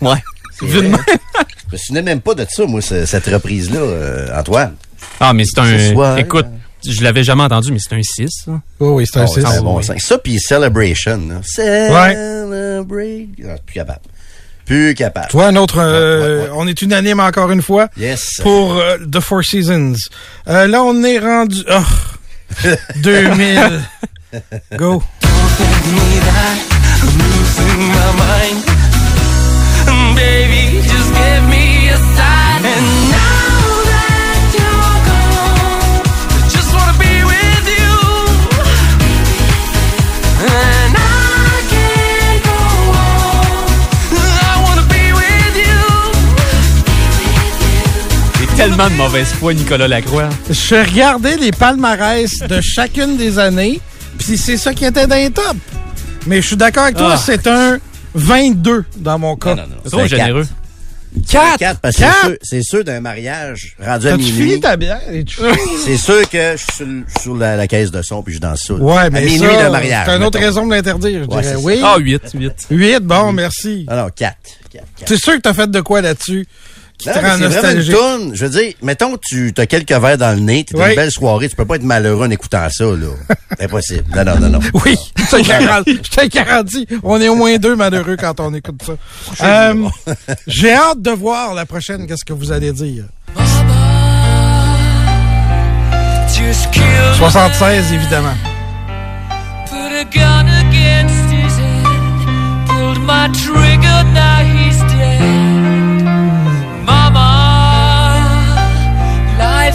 Ouais. Je me souvenais même pas de ça, moi, ce- cette reprise-là, euh, Antoine. Ah, mais c'est Ce un. soir, écoute, Je l'avais jamais entendu, mais c'est un 6. ça. Oui, oui, c'est un Oh, 6. c'est un bon cinq. Ça, puis Celebration. là. Celebrate. Ah, plus capable. Plus capable. Tu vois, un autre, euh, Ouais, ouais, ouais. on est unanime encore une fois Yes. pour euh, The Four Seasons. Euh, là, on est rendu... Oh, 2000. Go. Tellement de mauvaise foi, Nicolas Lacroix. Je regardais les palmarès de chacune des années, puis c'est ça qui était dans les tops. Mais je suis d'accord avec toi, Ah. c'est un 22 dans mon cas. Non, non, non. Trop C'est généreux. Quatre! Quatre, parce que Quatre! c'est sûr- d'un mariage rendu à T'as-tu fini minuit. ta bière? et tu- C'est sûr que je suis sur, la, la caisse de son puis je danse ça. Ouais, mais à minuit d'un mariage. c'est une autre mettons. raison de l'interdire, je Ouais, dirais. Oui. Ah, 8, 8. 8, bon, merci. Quatre. Quatre, quatre. T'es sûr que t'as fait de quoi là-dessus? Qui Non, te mais rend c'est vraiment une nostalgique? toune. Je veux dire, mettons que tu as quelques verres dans le nez, t'es Oui. une belle soirée, tu peux pas être malheureux en écoutant ça, là. Impossible. Non, non, non, non. Oui, je te garantis. On est au moins deux malheureux quand on écoute ça. Euh, J'ai hâte de voir la prochaine, qu'est-ce que vous allez dire? Just kill 76, évidemment. Put a gun against his head. Pulled my trigger, now he's dead.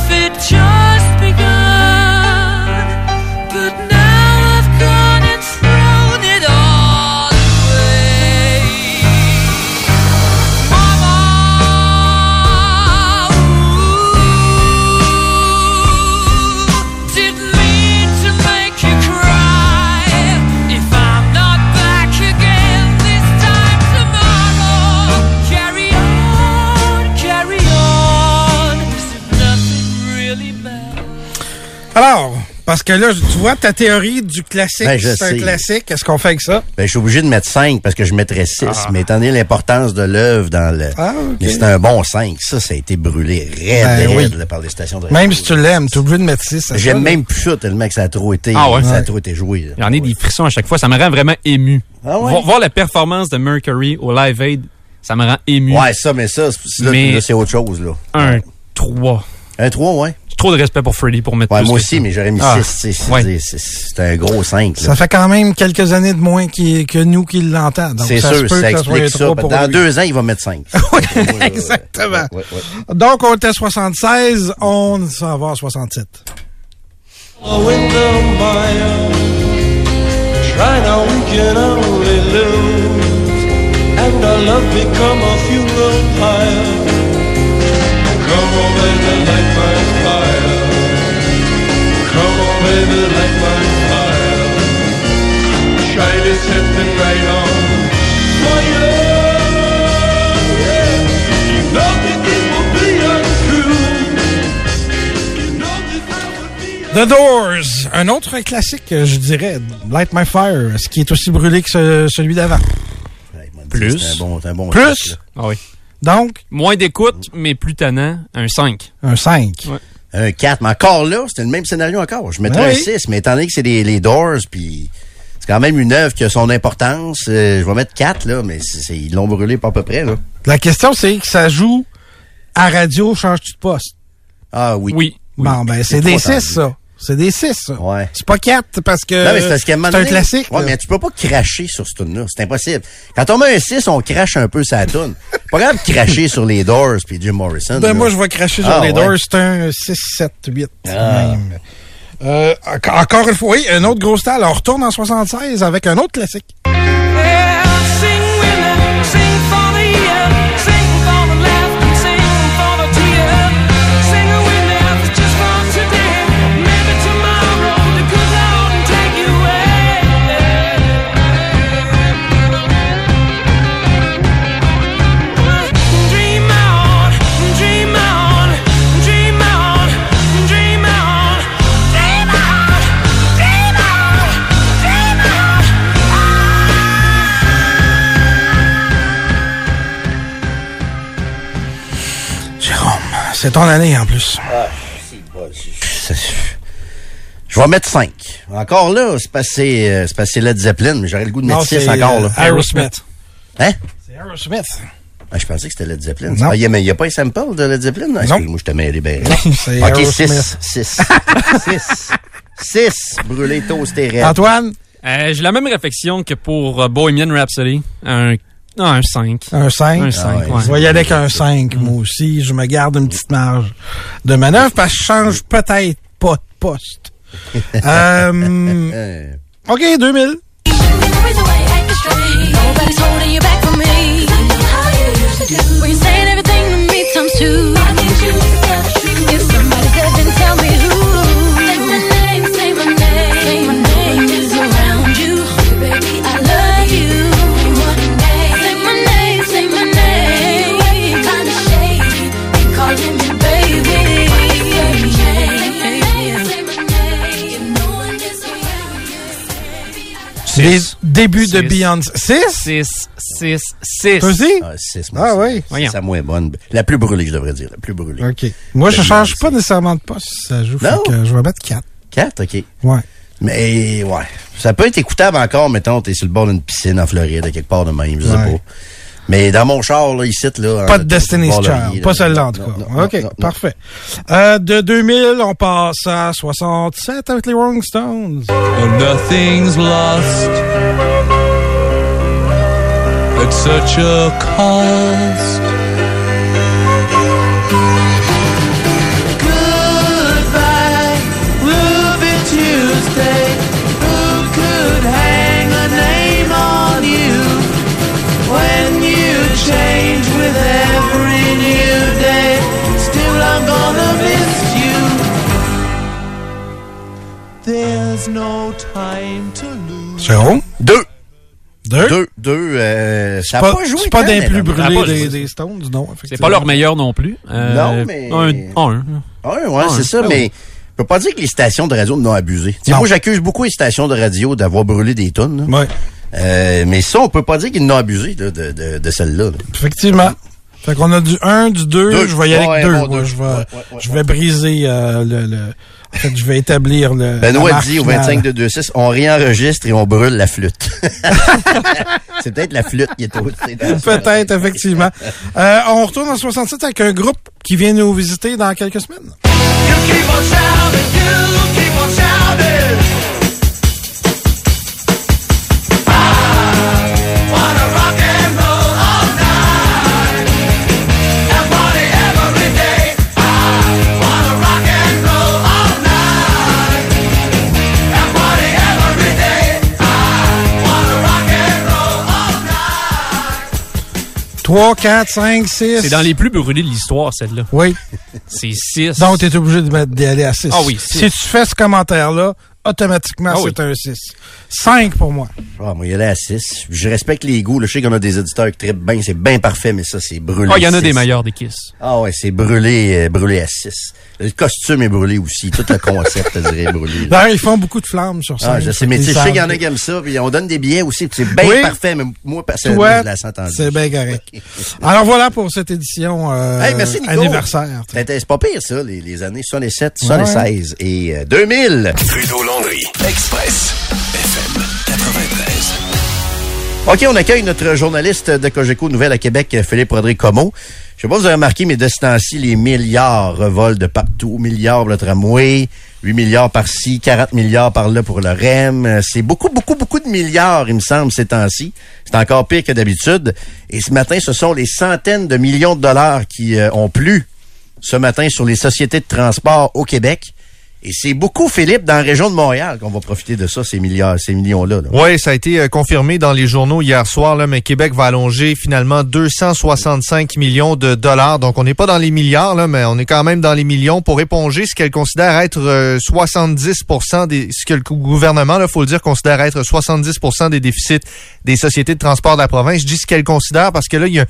if it just Alors, parce que là, tu vois, ta théorie du classique, Ben, c'est un classique. Qu'est-ce qu'on fait avec ça? Ben, je suis obligé de mettre 5 parce que je mettrais 6. Mais étant donné l'importance de l'œuvre dans le. Ah. Mais c'est un bon 5. Ça, ça a été brûlé raide, Ben raide, oui. là, par les stations de Même radio. si tu l'aimes, t'es obligé de mettre 6. J'aime même plus ça tellement que ça a trop été, Ah ouais? ça a Ouais. trop été joué. J'en ai des frissons à chaque fois. Ça me rend vraiment ému. Ah ouais? Vo- Voir la performance de Mercury au Live Aid, ça me rend ému. Ouais, ça, mais ça, c'est- autre chose, là. Un 3. Un 3, ouais. J'ai trop de respect pour Freddy pour mettre Ouais, plus moi aussi, ça. mais j'aurais mis Ah, 6. ouais. C'est un gros 5. Ça fait quand même quelques années de moins que nous qui l'entendons. C'est sûr, ça explique ça. Dans lui. deux ans, il va mettre 5. Oui, exactement. Ouais, ouais. Donc, on était à 76, on s'en va à 67. Baby, light my fire. Try to set the night on fire. Yeah. You know that this will be untrue. You know that I would be The Doors, un autre classique, je dirais, Light My Fire, ce qui est aussi brûlé que ce- celui d'avant. Ouais, Plus. C'est un bon, c'est un bon Plus? Ah oui. Donc, Moins d'écoute, mais plus tannant. Un 5. un 5. Ouais. Un 4, mais encore là, c'était le même scénario encore. Je mettrais Oui. un 6, mais étant donné que c'est les, les Doors, puis c'est quand même une œuvre qui a son importance, euh, je vais mettre 4, là, mais c'est- c'est- ils l'ont brûlé pas à peu près, là. La question, c'est que ça joue à radio, changes-tu de poste? Ah oui. Oui. Bon, ben, c'est C'est des trop 6, ça. C'est des 6, ça. Ouais. C'est pas 4 parce que Non, mais c'est parce qu'à un moment c'est un donné- classique. Ouais, là. mais tu peux pas cracher sur ce tune là C'est impossible. Quand on met un 6, on crache un peu sa tune. pas grave de cracher sur les Doors puis Jim Morrison. Ben, là. moi, je vais cracher sur Ah, les ouais. Doors. C'est un 6, 7, 8. Ah. Même. Euh, enco- encore une fois, oui, un autre gros style. On retourne en 76 avec un autre classique. C'est ton année en plus. C'est- Je vais mettre 5. Encore là, c'est passé, euh, c'est passé Led Zeppelin, mais j'aurais le goût de Non, mettre 6 c'est, encore. euh, Là. Aerosmith. Hein? C'est Aerosmith. Ah, je pensais que c'était Led Zeppelin. Non. Ah, il n'y a, pas un sample de Led Zeppelin? Ah, Excuse-moi, je te mêlé bien. c'est OK, Aerosmith. 6. 6. 6. 6. Brûlé, toasté, raide. Antoine? Euh, J'ai la même réflexion que pour euh, Bohemian Rhapsody. Un, non, un 5. Un 5? Un 5, ouais. Je vais y aller avec un 5, moi aussi. Je me garde une petite marge de manœuvre parce que je change peut-être pas de poste. euh, OK, 2000. Les débuts de Beyoncé. 6? 6, 6, 6. Toi aussi? Ah, 6. Ah oui. C'est la moins bonne. La plus brûlée, je devrais dire. La plus brûlée. OK. Moi, je change pas nécessairement de poste. si Ça joue. Fait Non? que je vais mettre 4. 4, OK. Ouais. Mais, ouais. Ça peut être écoutable encore, mettons, t'es sur le bord d'une piscine en Floride, à quelque part de même, je sais Ouais. pas. Mais dans mon char, là, ici, là. Pas de Destiny's Child. Pas là. celle-là, en tout cas. non, OK, non, non. parfait. Euh, de 2000, on passe à 67 avec les Rolling Stones. Nothing's lost at such a cost. Lose. Jérôme? Deux. Deux? Deux. Deux. Euh, ça pas, pas joué. c'est pas des plus brûlés des, des Stones, non. C'est pas leur meilleur non plus. Euh, Non, mais- Un, un. Ouais, ouais, Un. c'est ça, Ah mais oui. je peux pas dire que les stations de radio n'ont abusé. Tu sais, Non. moi, j'accuse beaucoup les stations de radio d'avoir brûlé des tonnes. Ouais. Euh, mais ça, on peut pas dire qu'ils n'ont abusé là, de, de, de celle-là. là. Effectivement. Fait qu'on a du 1, du 2, Deux. je vais y aller Ouais, avec 2. bon, deux. je vais, Ouais, ouais, ouais, je vais briser euh, le, le... En fait, je vais établir le. Benoît dit au finale. 25 de 26, on réenregistre et on brûle la flûte. c'est peut-être la flûte qui est au Peut-être, effectivement. Euh, on retourne en 67 avec un groupe qui vient nous visiter dans quelques semaines. 3, 4, 5, 6. C'est dans les plus brûlés de l'histoire, celle-là. Oui. C'est 6. Donc, tu es obligé de mettre- d'y aller à 6. Ah oui, Si tu fais ce commentaire-là, automatiquement, Ah oui. c'est un 6. 5 pour moi. Ah, moi, il y allait à 6. Je respecte les goûts. là. Je sais qu'on a des éditeurs qui trippent bien. C'est bien parfait, mais ça, c'est brûlé. Ah, il y en a six. des meilleurs des Kiss. Ah ouais, c'est brûlé, euh, brûlé à 6. Le costume est brûlé aussi. Tout le concept, je dirais, est brûlé. D'ailleurs, ils font beaucoup de flammes sur ça. Ah, je sais, mais tu sais, je sais qu'il y en a qui aiment ça, puis on donne des billets aussi, c'est bien Oui. parfait, mais moi, personnellement, Toi, je la sens c'est bien correct. Alors voilà pour cette édition euh, Hey, merci, Nico. anniversaire. C'était- C'est pas pire, ça, les, les années 67, 76 et euh, 2000. Trudeau Express, FM 93. OK, on accueille notre journaliste de Cogeco Nouvelle à Québec, Philippe Rodrigue Como. Je sais pas si vous avez remarqué, mais de ce temps-ci, les milliards revolent de partout. Milliards pour le tramway, 8 milliards par-ci, 40 milliards par-là pour le REM. C'est beaucoup, beaucoup, beaucoup de milliards, il me semble, ces temps-ci. C'est encore pire que d'habitude. Et ce matin, ce sont les centaines de millions de dollars qui euh, ont plu ce matin sur les sociétés de transport au Québec. Et c'est beaucoup, Philippe, dans la région de Montréal qu'on va profiter de ça, ces milliards, ces millions-là. là. Oui, ça a été euh, confirmé dans les journaux hier soir, là, mais Québec va allonger finalement 265 millions de dollars. Donc, on n'est pas dans les milliards, là, mais on est quand même dans les millions pour éponger ce qu'elle considère être euh, 70% des, ce que le gouvernement, il faut le dire, considère être 70% des déficits des sociétés de transport de la province. Je dis ce qu'elle considère parce que là, il y a,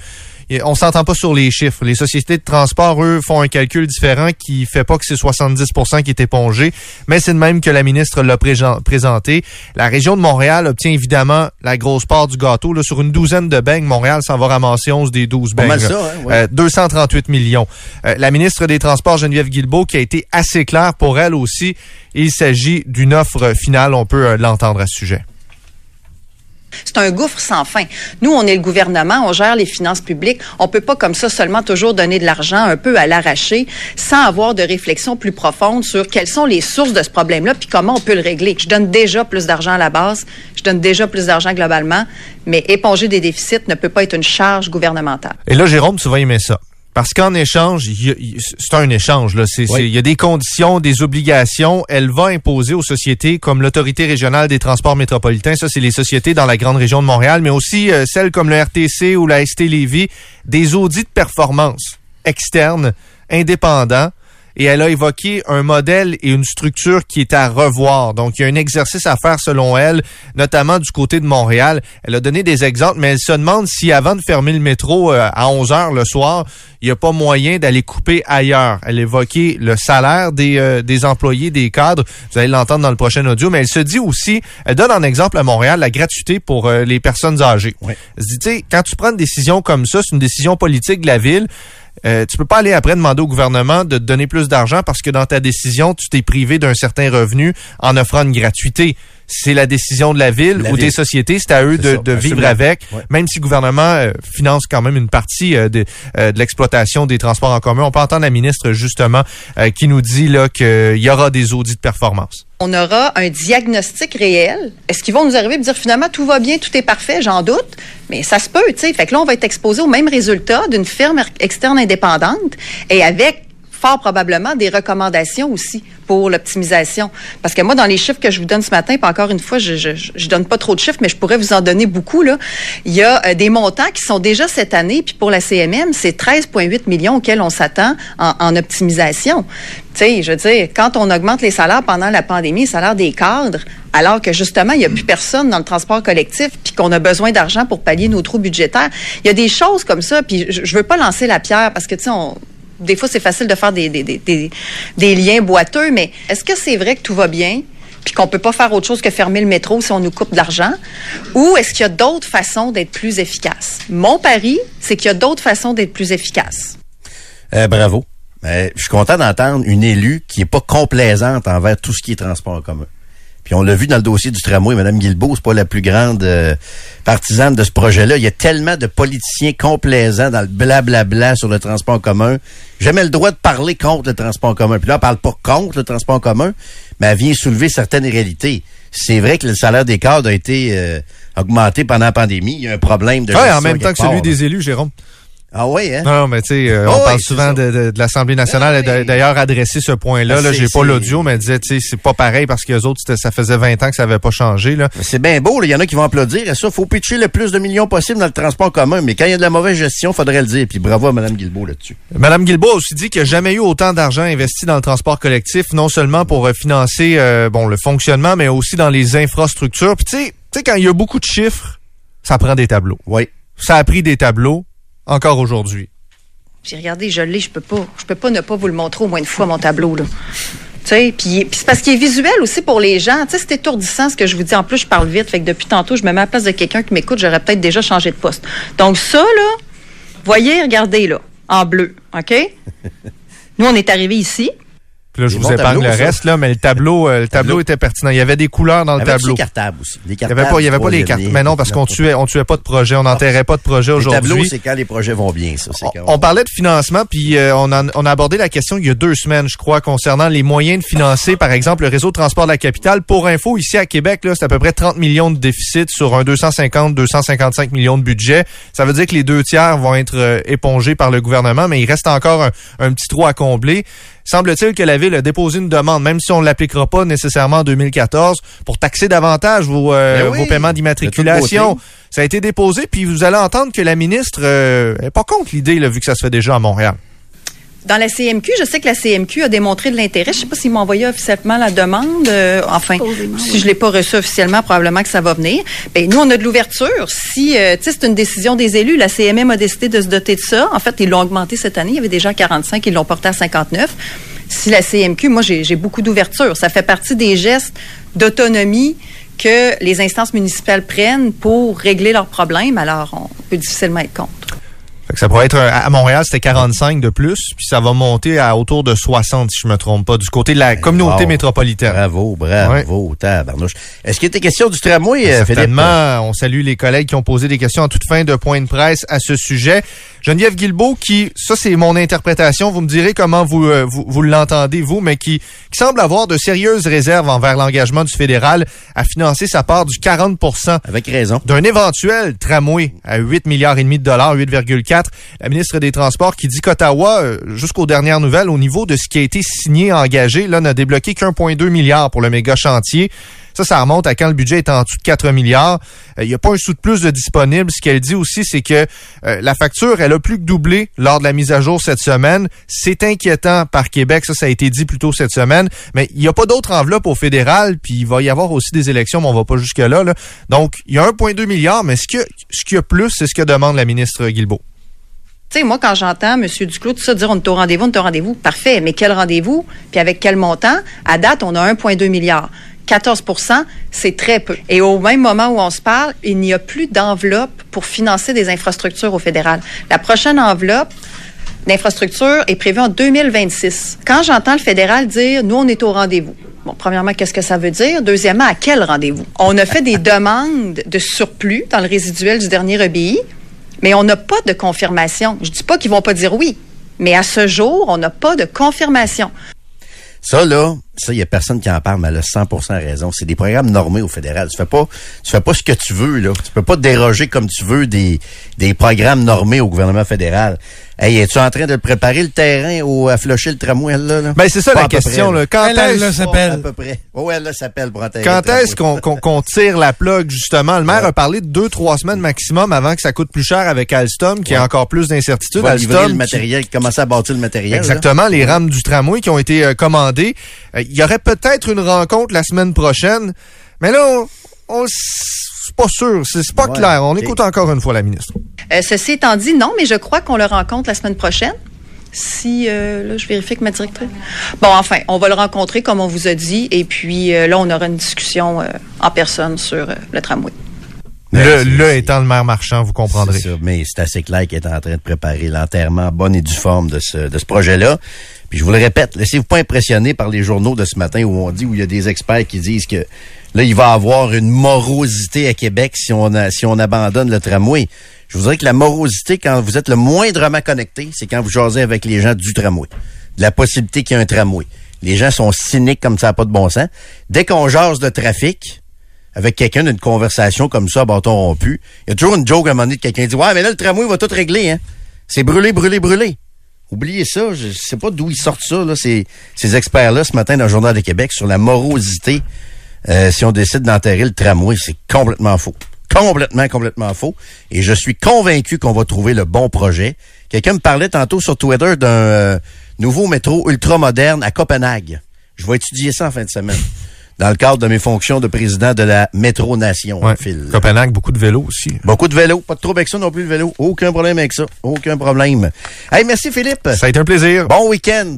on s'entend pas sur les chiffres. Les sociétés de transport, eux, font un calcul différent qui fait pas que c'est 70% qui est épongé, mais c'est de même que la ministre l'a présenté. La région de Montréal obtient évidemment la grosse part du gâteau. Là, sur une douzaine de beignes, Montréal s'en va ramasser 11 des 12 Pas beignes. mal ça, hein, ouais. Euh, 238 millions. Euh, la ministre des Transports, Geneviève Guilbeault, qui a été assez claire pour elle aussi, il s'agit d'une offre finale. On peut euh, l'entendre à ce sujet. C'est un gouffre sans fin. Nous, on est le gouvernement, on gère les finances publiques. On peut pas comme ça seulement toujours donner de l'argent un peu à l'arracher sans avoir de réflexion plus profonde sur quelles sont les sources de ce problème-là puis comment on peut le régler. Je donne déjà plus d'argent à la base, je donne déjà plus d'argent globalement, mais éponger des déficits ne peut pas être une charge gouvernementale. Et là, Jérôme, tu vas aimer ça. Parce qu'en échange, il y a- il- c'est un échange. Là. C'est- c'est- Il y a des conditions, des obligations. Elle va imposer aux sociétés comme l'Autorité régionale des transports métropolitains, ça c'est les sociétés dans la grande région de Montréal, mais aussi euh, celles comme le RTC ou la ST Lévis, des audits de performance externes, indépendants. Et elle a évoqué un modèle et une structure qui est à revoir. Donc, il y a un exercice à faire selon elle, notamment du côté de Montréal. Elle a donné des exemples, mais elle se demande si avant de fermer le métro euh, à 11 heures le soir, il n'y a pas moyen d'aller couper ailleurs. Elle a évoqué le salaire des, euh, des employés, des cadres. Vous allez l'entendre dans le prochain audio. Mais elle se dit aussi, elle donne en exemple à Montréal la gratuité pour euh, les personnes âgées. Elle se dit, tu sais, quand tu prends une décision comme ça, c'est une décision politique de la ville. Euh, tu peux pas aller après demander au gouvernement de te donner plus d'argent parce que dans ta décision, tu t'es privé d'un certain revenu en offrant une gratuité. C'est la décision de la ville La ou ville. des sociétés, c'est à eux de, ça, de vivre avec, Ouais. même si le gouvernement euh, finance quand même une partie euh, de, euh, de l'exploitation des transports en commun. On peut entendre la ministre justement euh, qui nous dit là qu'il y aura des audits de performance. On aura un diagnostic réel. Est-ce qu'ils vont nous arriver et dire finalement tout va bien, tout est parfait? J'en doute. Mais ça se peut, tu sais. Fait que là, on va être exposé au même résultat d'une firme er- externe indépendante et avec fort probablement des recommandations aussi pour l'optimisation. Parce que moi, dans les chiffres que je vous donne ce matin, puis encore une fois, je, je, donne pas trop de chiffres, mais je pourrais vous en donner beaucoup, là. Il y a euh, des montants qui sont déjà cette année, puis pour la CMM, c'est 13,8 millions auxquels on s'attend en, en optimisation. Tu sais, je veux dire, quand on augmente les salaires pendant la pandémie, les salaires des cadres, alors que justement, il n'y a plus personne dans le transport collectif, puis qu'on a besoin d'argent pour pallier nos trous budgétaires. Il y a des choses comme ça, puis je, je veux pas lancer la pierre parce que, tu sais, on, des fois, c'est facile de faire des, des, des, des, liens boiteux, mais est-ce que c'est vrai que tout va bien? Puis qu'on peut pas faire autre chose que fermer le métro si on nous coupe de l'argent? Ou est-ce qu'il y a d'autres façons d'être plus efficaces? Mon pari, c'est qu'il y a d'autres façons d'être plus efficaces. Euh, bravo. Euh, je suis content d'entendre une élue qui est pas complaisante envers tout ce qui est transport en commun. Puis on l'a vu dans le dossier du tramway, Mme Guilbeault, c'est pas la plus grande euh, partisane de ce projet-là. Il y a tellement de politiciens complaisants dans le blablabla sur le transport en commun. Jamais le droit de parler contre le transport en commun. Puis là, on parle pas contre le transport en commun, mais elle vient soulever certaines réalités. C'est vrai que le salaire des cadres a été euh, augmenté pendant la pandémie. Il y a un problème de Ouais, gestion en même temps que celui des élus, Jérôme. Ah oui, hein? Non, mais tu sais, euh, Oh on oui, parle souvent de, de- de l'Assemblée nationale. Elle a D'ailleurs, adressé ce point-là. Ah, Là, j'ai pas l'audio, mais elle disait, tu sais, c'est pas pareil parce que les autres, ça faisait 20 ans que ça avait pas changé. Là. C'est bien beau, là. il y en a qui vont applaudir à ça. faut pitcher le plus de millions possible dans le transport commun, mais quand il y a de la mauvaise gestion, faudrait le dire. Puis bravo à Mme Guilbeault là-dessus. Madame Guilbault a aussi dit qu'il n'y a jamais eu autant d'argent investi dans le transport collectif, non seulement pour euh, financer euh, bon le fonctionnement, mais aussi dans les infrastructures. Puis tu sais, quand il y a beaucoup de chiffres, ça prend des tableaux. Oui. Ça a pris des tableaux encore aujourd'hui. J'ai regardé, je l'ai, je peux pas, je peux pas ne pas vous le montrer au moins une fois mon tableau là. Tu sais, puis puis c'est parce qu'il est visuel aussi pour les gens. Tu sais, c'est étourdissant ce que je vous dis. En plus, je parle vite, fait que depuis tantôt, je me mets à la place de quelqu'un qui m'écoute, j'aurais peut-être déjà changé de poste. Donc ça là, voyez, regardez là, en bleu, ok? Nous, on est arrivé ici. Puis là, je Des vous épargne le ça. reste, là, mais le tableau, euh, le tableau était pertinent. Il y avait des couleurs dans le Avec tableau. les cartables aussi? Les Il y avait pas, il y avait pas les cartes. Mais non, parce qu'on tuait, on tuait pas de projet, on n'enterrait pas de projet Les tableaux, aujourd'hui. c'est quand les projets vont bien, ça. c'est quand- On parlait de financement, puis euh, on, a, on a abordé la question il y a deux semaines, je crois, concernant les moyens de financer, par exemple, le réseau de transport de la capitale. Pour info, ici à Québec, là, c'est à peu près 30 millions de déficit sur un 250-255 millions de budget. Ça veut dire que les deux tiers vont être euh, épongés par le gouvernement, mais il reste encore un, un petit trou à combler. Semble-t-il que la Ville a déposé une demande, même si on ne l'appliquera pas nécessairement en 2014, pour taxer davantage vos, euh, Ben oui, vos paiements d'immatriculation. Ça a été déposé, puis vous allez entendre que la ministre euh, est pas contre l'idée, vu que ça se fait déjà à Montréal. Dans la CMQ, je sais que la CMQ a démontré de l'intérêt. Je sais pas s'ils m'ont envoyé officiellement la demande. Euh, enfin, si je l'ai pas reçu officiellement, probablement que ça va venir. Ben, nous, on a de l'ouverture. Si, euh, tu sais, c'est une décision des élus. La CMM a décidé de se doter de ça. En fait, ils l'ont augmenté cette année. Il y avait déjà 45, ils l'ont porté à 59. Si la CMQ, moi, j'ai j'ai beaucoup d'ouverture. Ça fait partie des gestes d'autonomie que les instances municipales prennent pour régler leurs problèmes. Alors, on peut difficilement être contre. Fait que ça pourrait être à Montréal, c'était 45 de plus, puis ça va monter à autour de 60 si je me trompe pas, du côté de la communauté wow. métropolitaine. Bravo, bravo, tabarnouche. Est-ce qu'il était question du tramway, euh, Philippe? Certainement, on salue les collègues qui ont posé des questions en toute fin de point de presse à ce sujet. Geneviève Guilbeault, qui, ça c'est mon interprétation, vous me direz comment vous, euh, vous, vous l'entendez, vous, mais qui, qui semble avoir de sérieuses réserves envers l'engagement du fédéral à financer sa part du 40% Avec raison. d'un éventuel tramway à 8 milliards et demi de dollars, 8,4. La ministre des Transports qui dit qu'Ottawa, euh, jusqu'aux dernières nouvelles, au niveau de ce qui a été signé, engagé, là, n'a débloqué qu'1,2 milliard pour le méga chantier. Ça, ça remonte à quand le budget est en dessous de 4 milliards. Euh, Il n'y a pas un sou de plus de disponible. Ce qu'elle dit aussi, c'est que euh, la facture, elle a plus que doublé lors de la mise à jour cette semaine. C'est inquiétant par Québec. Ça, ça a été dit plus tôt cette semaine. Mais il n'y a pas d'autre enveloppe au fédéral. Puis il va y avoir aussi des élections, mais on va pas jusque-là. là. Donc, il y a 1,2 milliard. Mais ce qu'il y y a plus, c'est ce que demande la ministre Guilbeault. Moi, quand j'entends M. Duclos, tout ça, dire on est au rendez-vous, on est au rendez-vous, parfait, mais quel rendez-vous? Puis avec quel montant? À date, on a 1,2 milliard. 14% c'est très peu. Et au même moment où on se parle, il n'y a plus d'enveloppe pour financer des infrastructures au fédéral. La prochaine enveloppe d'infrastructures est prévue en 2026. Quand j'entends le fédéral dire, nous, on est au rendez-vous. Bon, premièrement, qu'est-ce que ça veut dire? Deuxièmement, à quel rendez-vous? On a fait des demandes de surplus dans le résiduel du dernier EBI, mais on n'a pas de confirmation. Je dis pas qu'ils vont pas dire oui, mais à ce jour, on n'a pas de confirmation. Ça, là, ça, il y a personne qui en parle, mais elle a 100% raison. C'est des programmes normés au fédéral. Tu fais pas, tu fais pas ce que tu veux, là. Tu peux pas te déroger comme tu veux des, des programmes normés au gouvernement fédéral. Hey, es-tu en train de préparer le terrain au, à flusher le tramway, là? là? Ben, c'est ça Pas la question, près, là. Quand Elle, elle, est-ce- là, s'appelle. À peu près. Oh, elle, là, s'appelle pour Quand est-ce qu'on qu'on- qu'on tire la plug, justement? Le maire a parlé de deux, trois semaines maximum avant que ça coûte plus cher avec Alstom, qui a encore plus Tu d'incertitudes. Alstom, le qui- matériel, commencer à bâtir le matériel. là. Exactement, les rames du tramway qui ont été euh, commandées. Euh, Il y aurait peut-être une rencontre la semaine prochaine, mais là, on, on c'est pas sûr, c'est pas Ouais, clair. On écoute encore une fois la ministre. Euh, ceci étant dit, non, mais je crois qu'on le rencontre la semaine prochaine. Si, euh, là, je vérifie que ma directrice. Bon, enfin, on va le rencontrer comme on vous a dit, et puis euh, là, on aura une discussion euh, en personne sur euh, le tramway. Le, le étant le maire marchand, vous comprendrez. Mais c'est assez clair qu'il est en train de préparer l'enterrement bonne et due forme de ce, de ce projet-là. Puis je vous le répète, laissez-vous pas impressionner par les journaux de ce matin où on dit, où il y a des experts qui disent que là, il va avoir une morosité à Québec si on, a- si on abandonne le tramway. Je vous dirais que la morosité, quand vous êtes le moindrement connecté, c'est quand vous jasez avec les gens du tramway. De la possibilité qu'il y ait un tramway. Les gens sont cyniques comme ça, pas de bon sens. Dès qu'on jase de trafic, avec quelqu'un d'une conversation comme ça, bâton rompu, il y a toujours une joke à un moment donné de quelqu'un dit Ouais, mais là, le tramway va tout régler, hein. C'est brûlé, brûlé, brûlé. Oubliez ça, je sais pas d'où ils sortent ça, là, ces, ces experts-là, ce matin dans le Journal de Québec, sur la morosité, euh, si on décide d'enterrer le tramway. C'est complètement faux. Complètement, complètement faux. Et je suis convaincu qu'on va trouver le bon projet. Quelqu'un me parlait tantôt sur Twitter d'un euh, nouveau métro ultra moderne à Copenhague. Je vais étudier ça en fin de semaine. Dans le cadre de mes fonctions de président de la Métro Nation. Ouais. Phil. Copenhague, beaucoup de vélos aussi. Beaucoup de vélos. Pas de trouble avec ça non plus, le vélo. Aucun problème avec ça. Aucun problème. Hey, merci Philippe. Ça a été un plaisir. Bon week-end.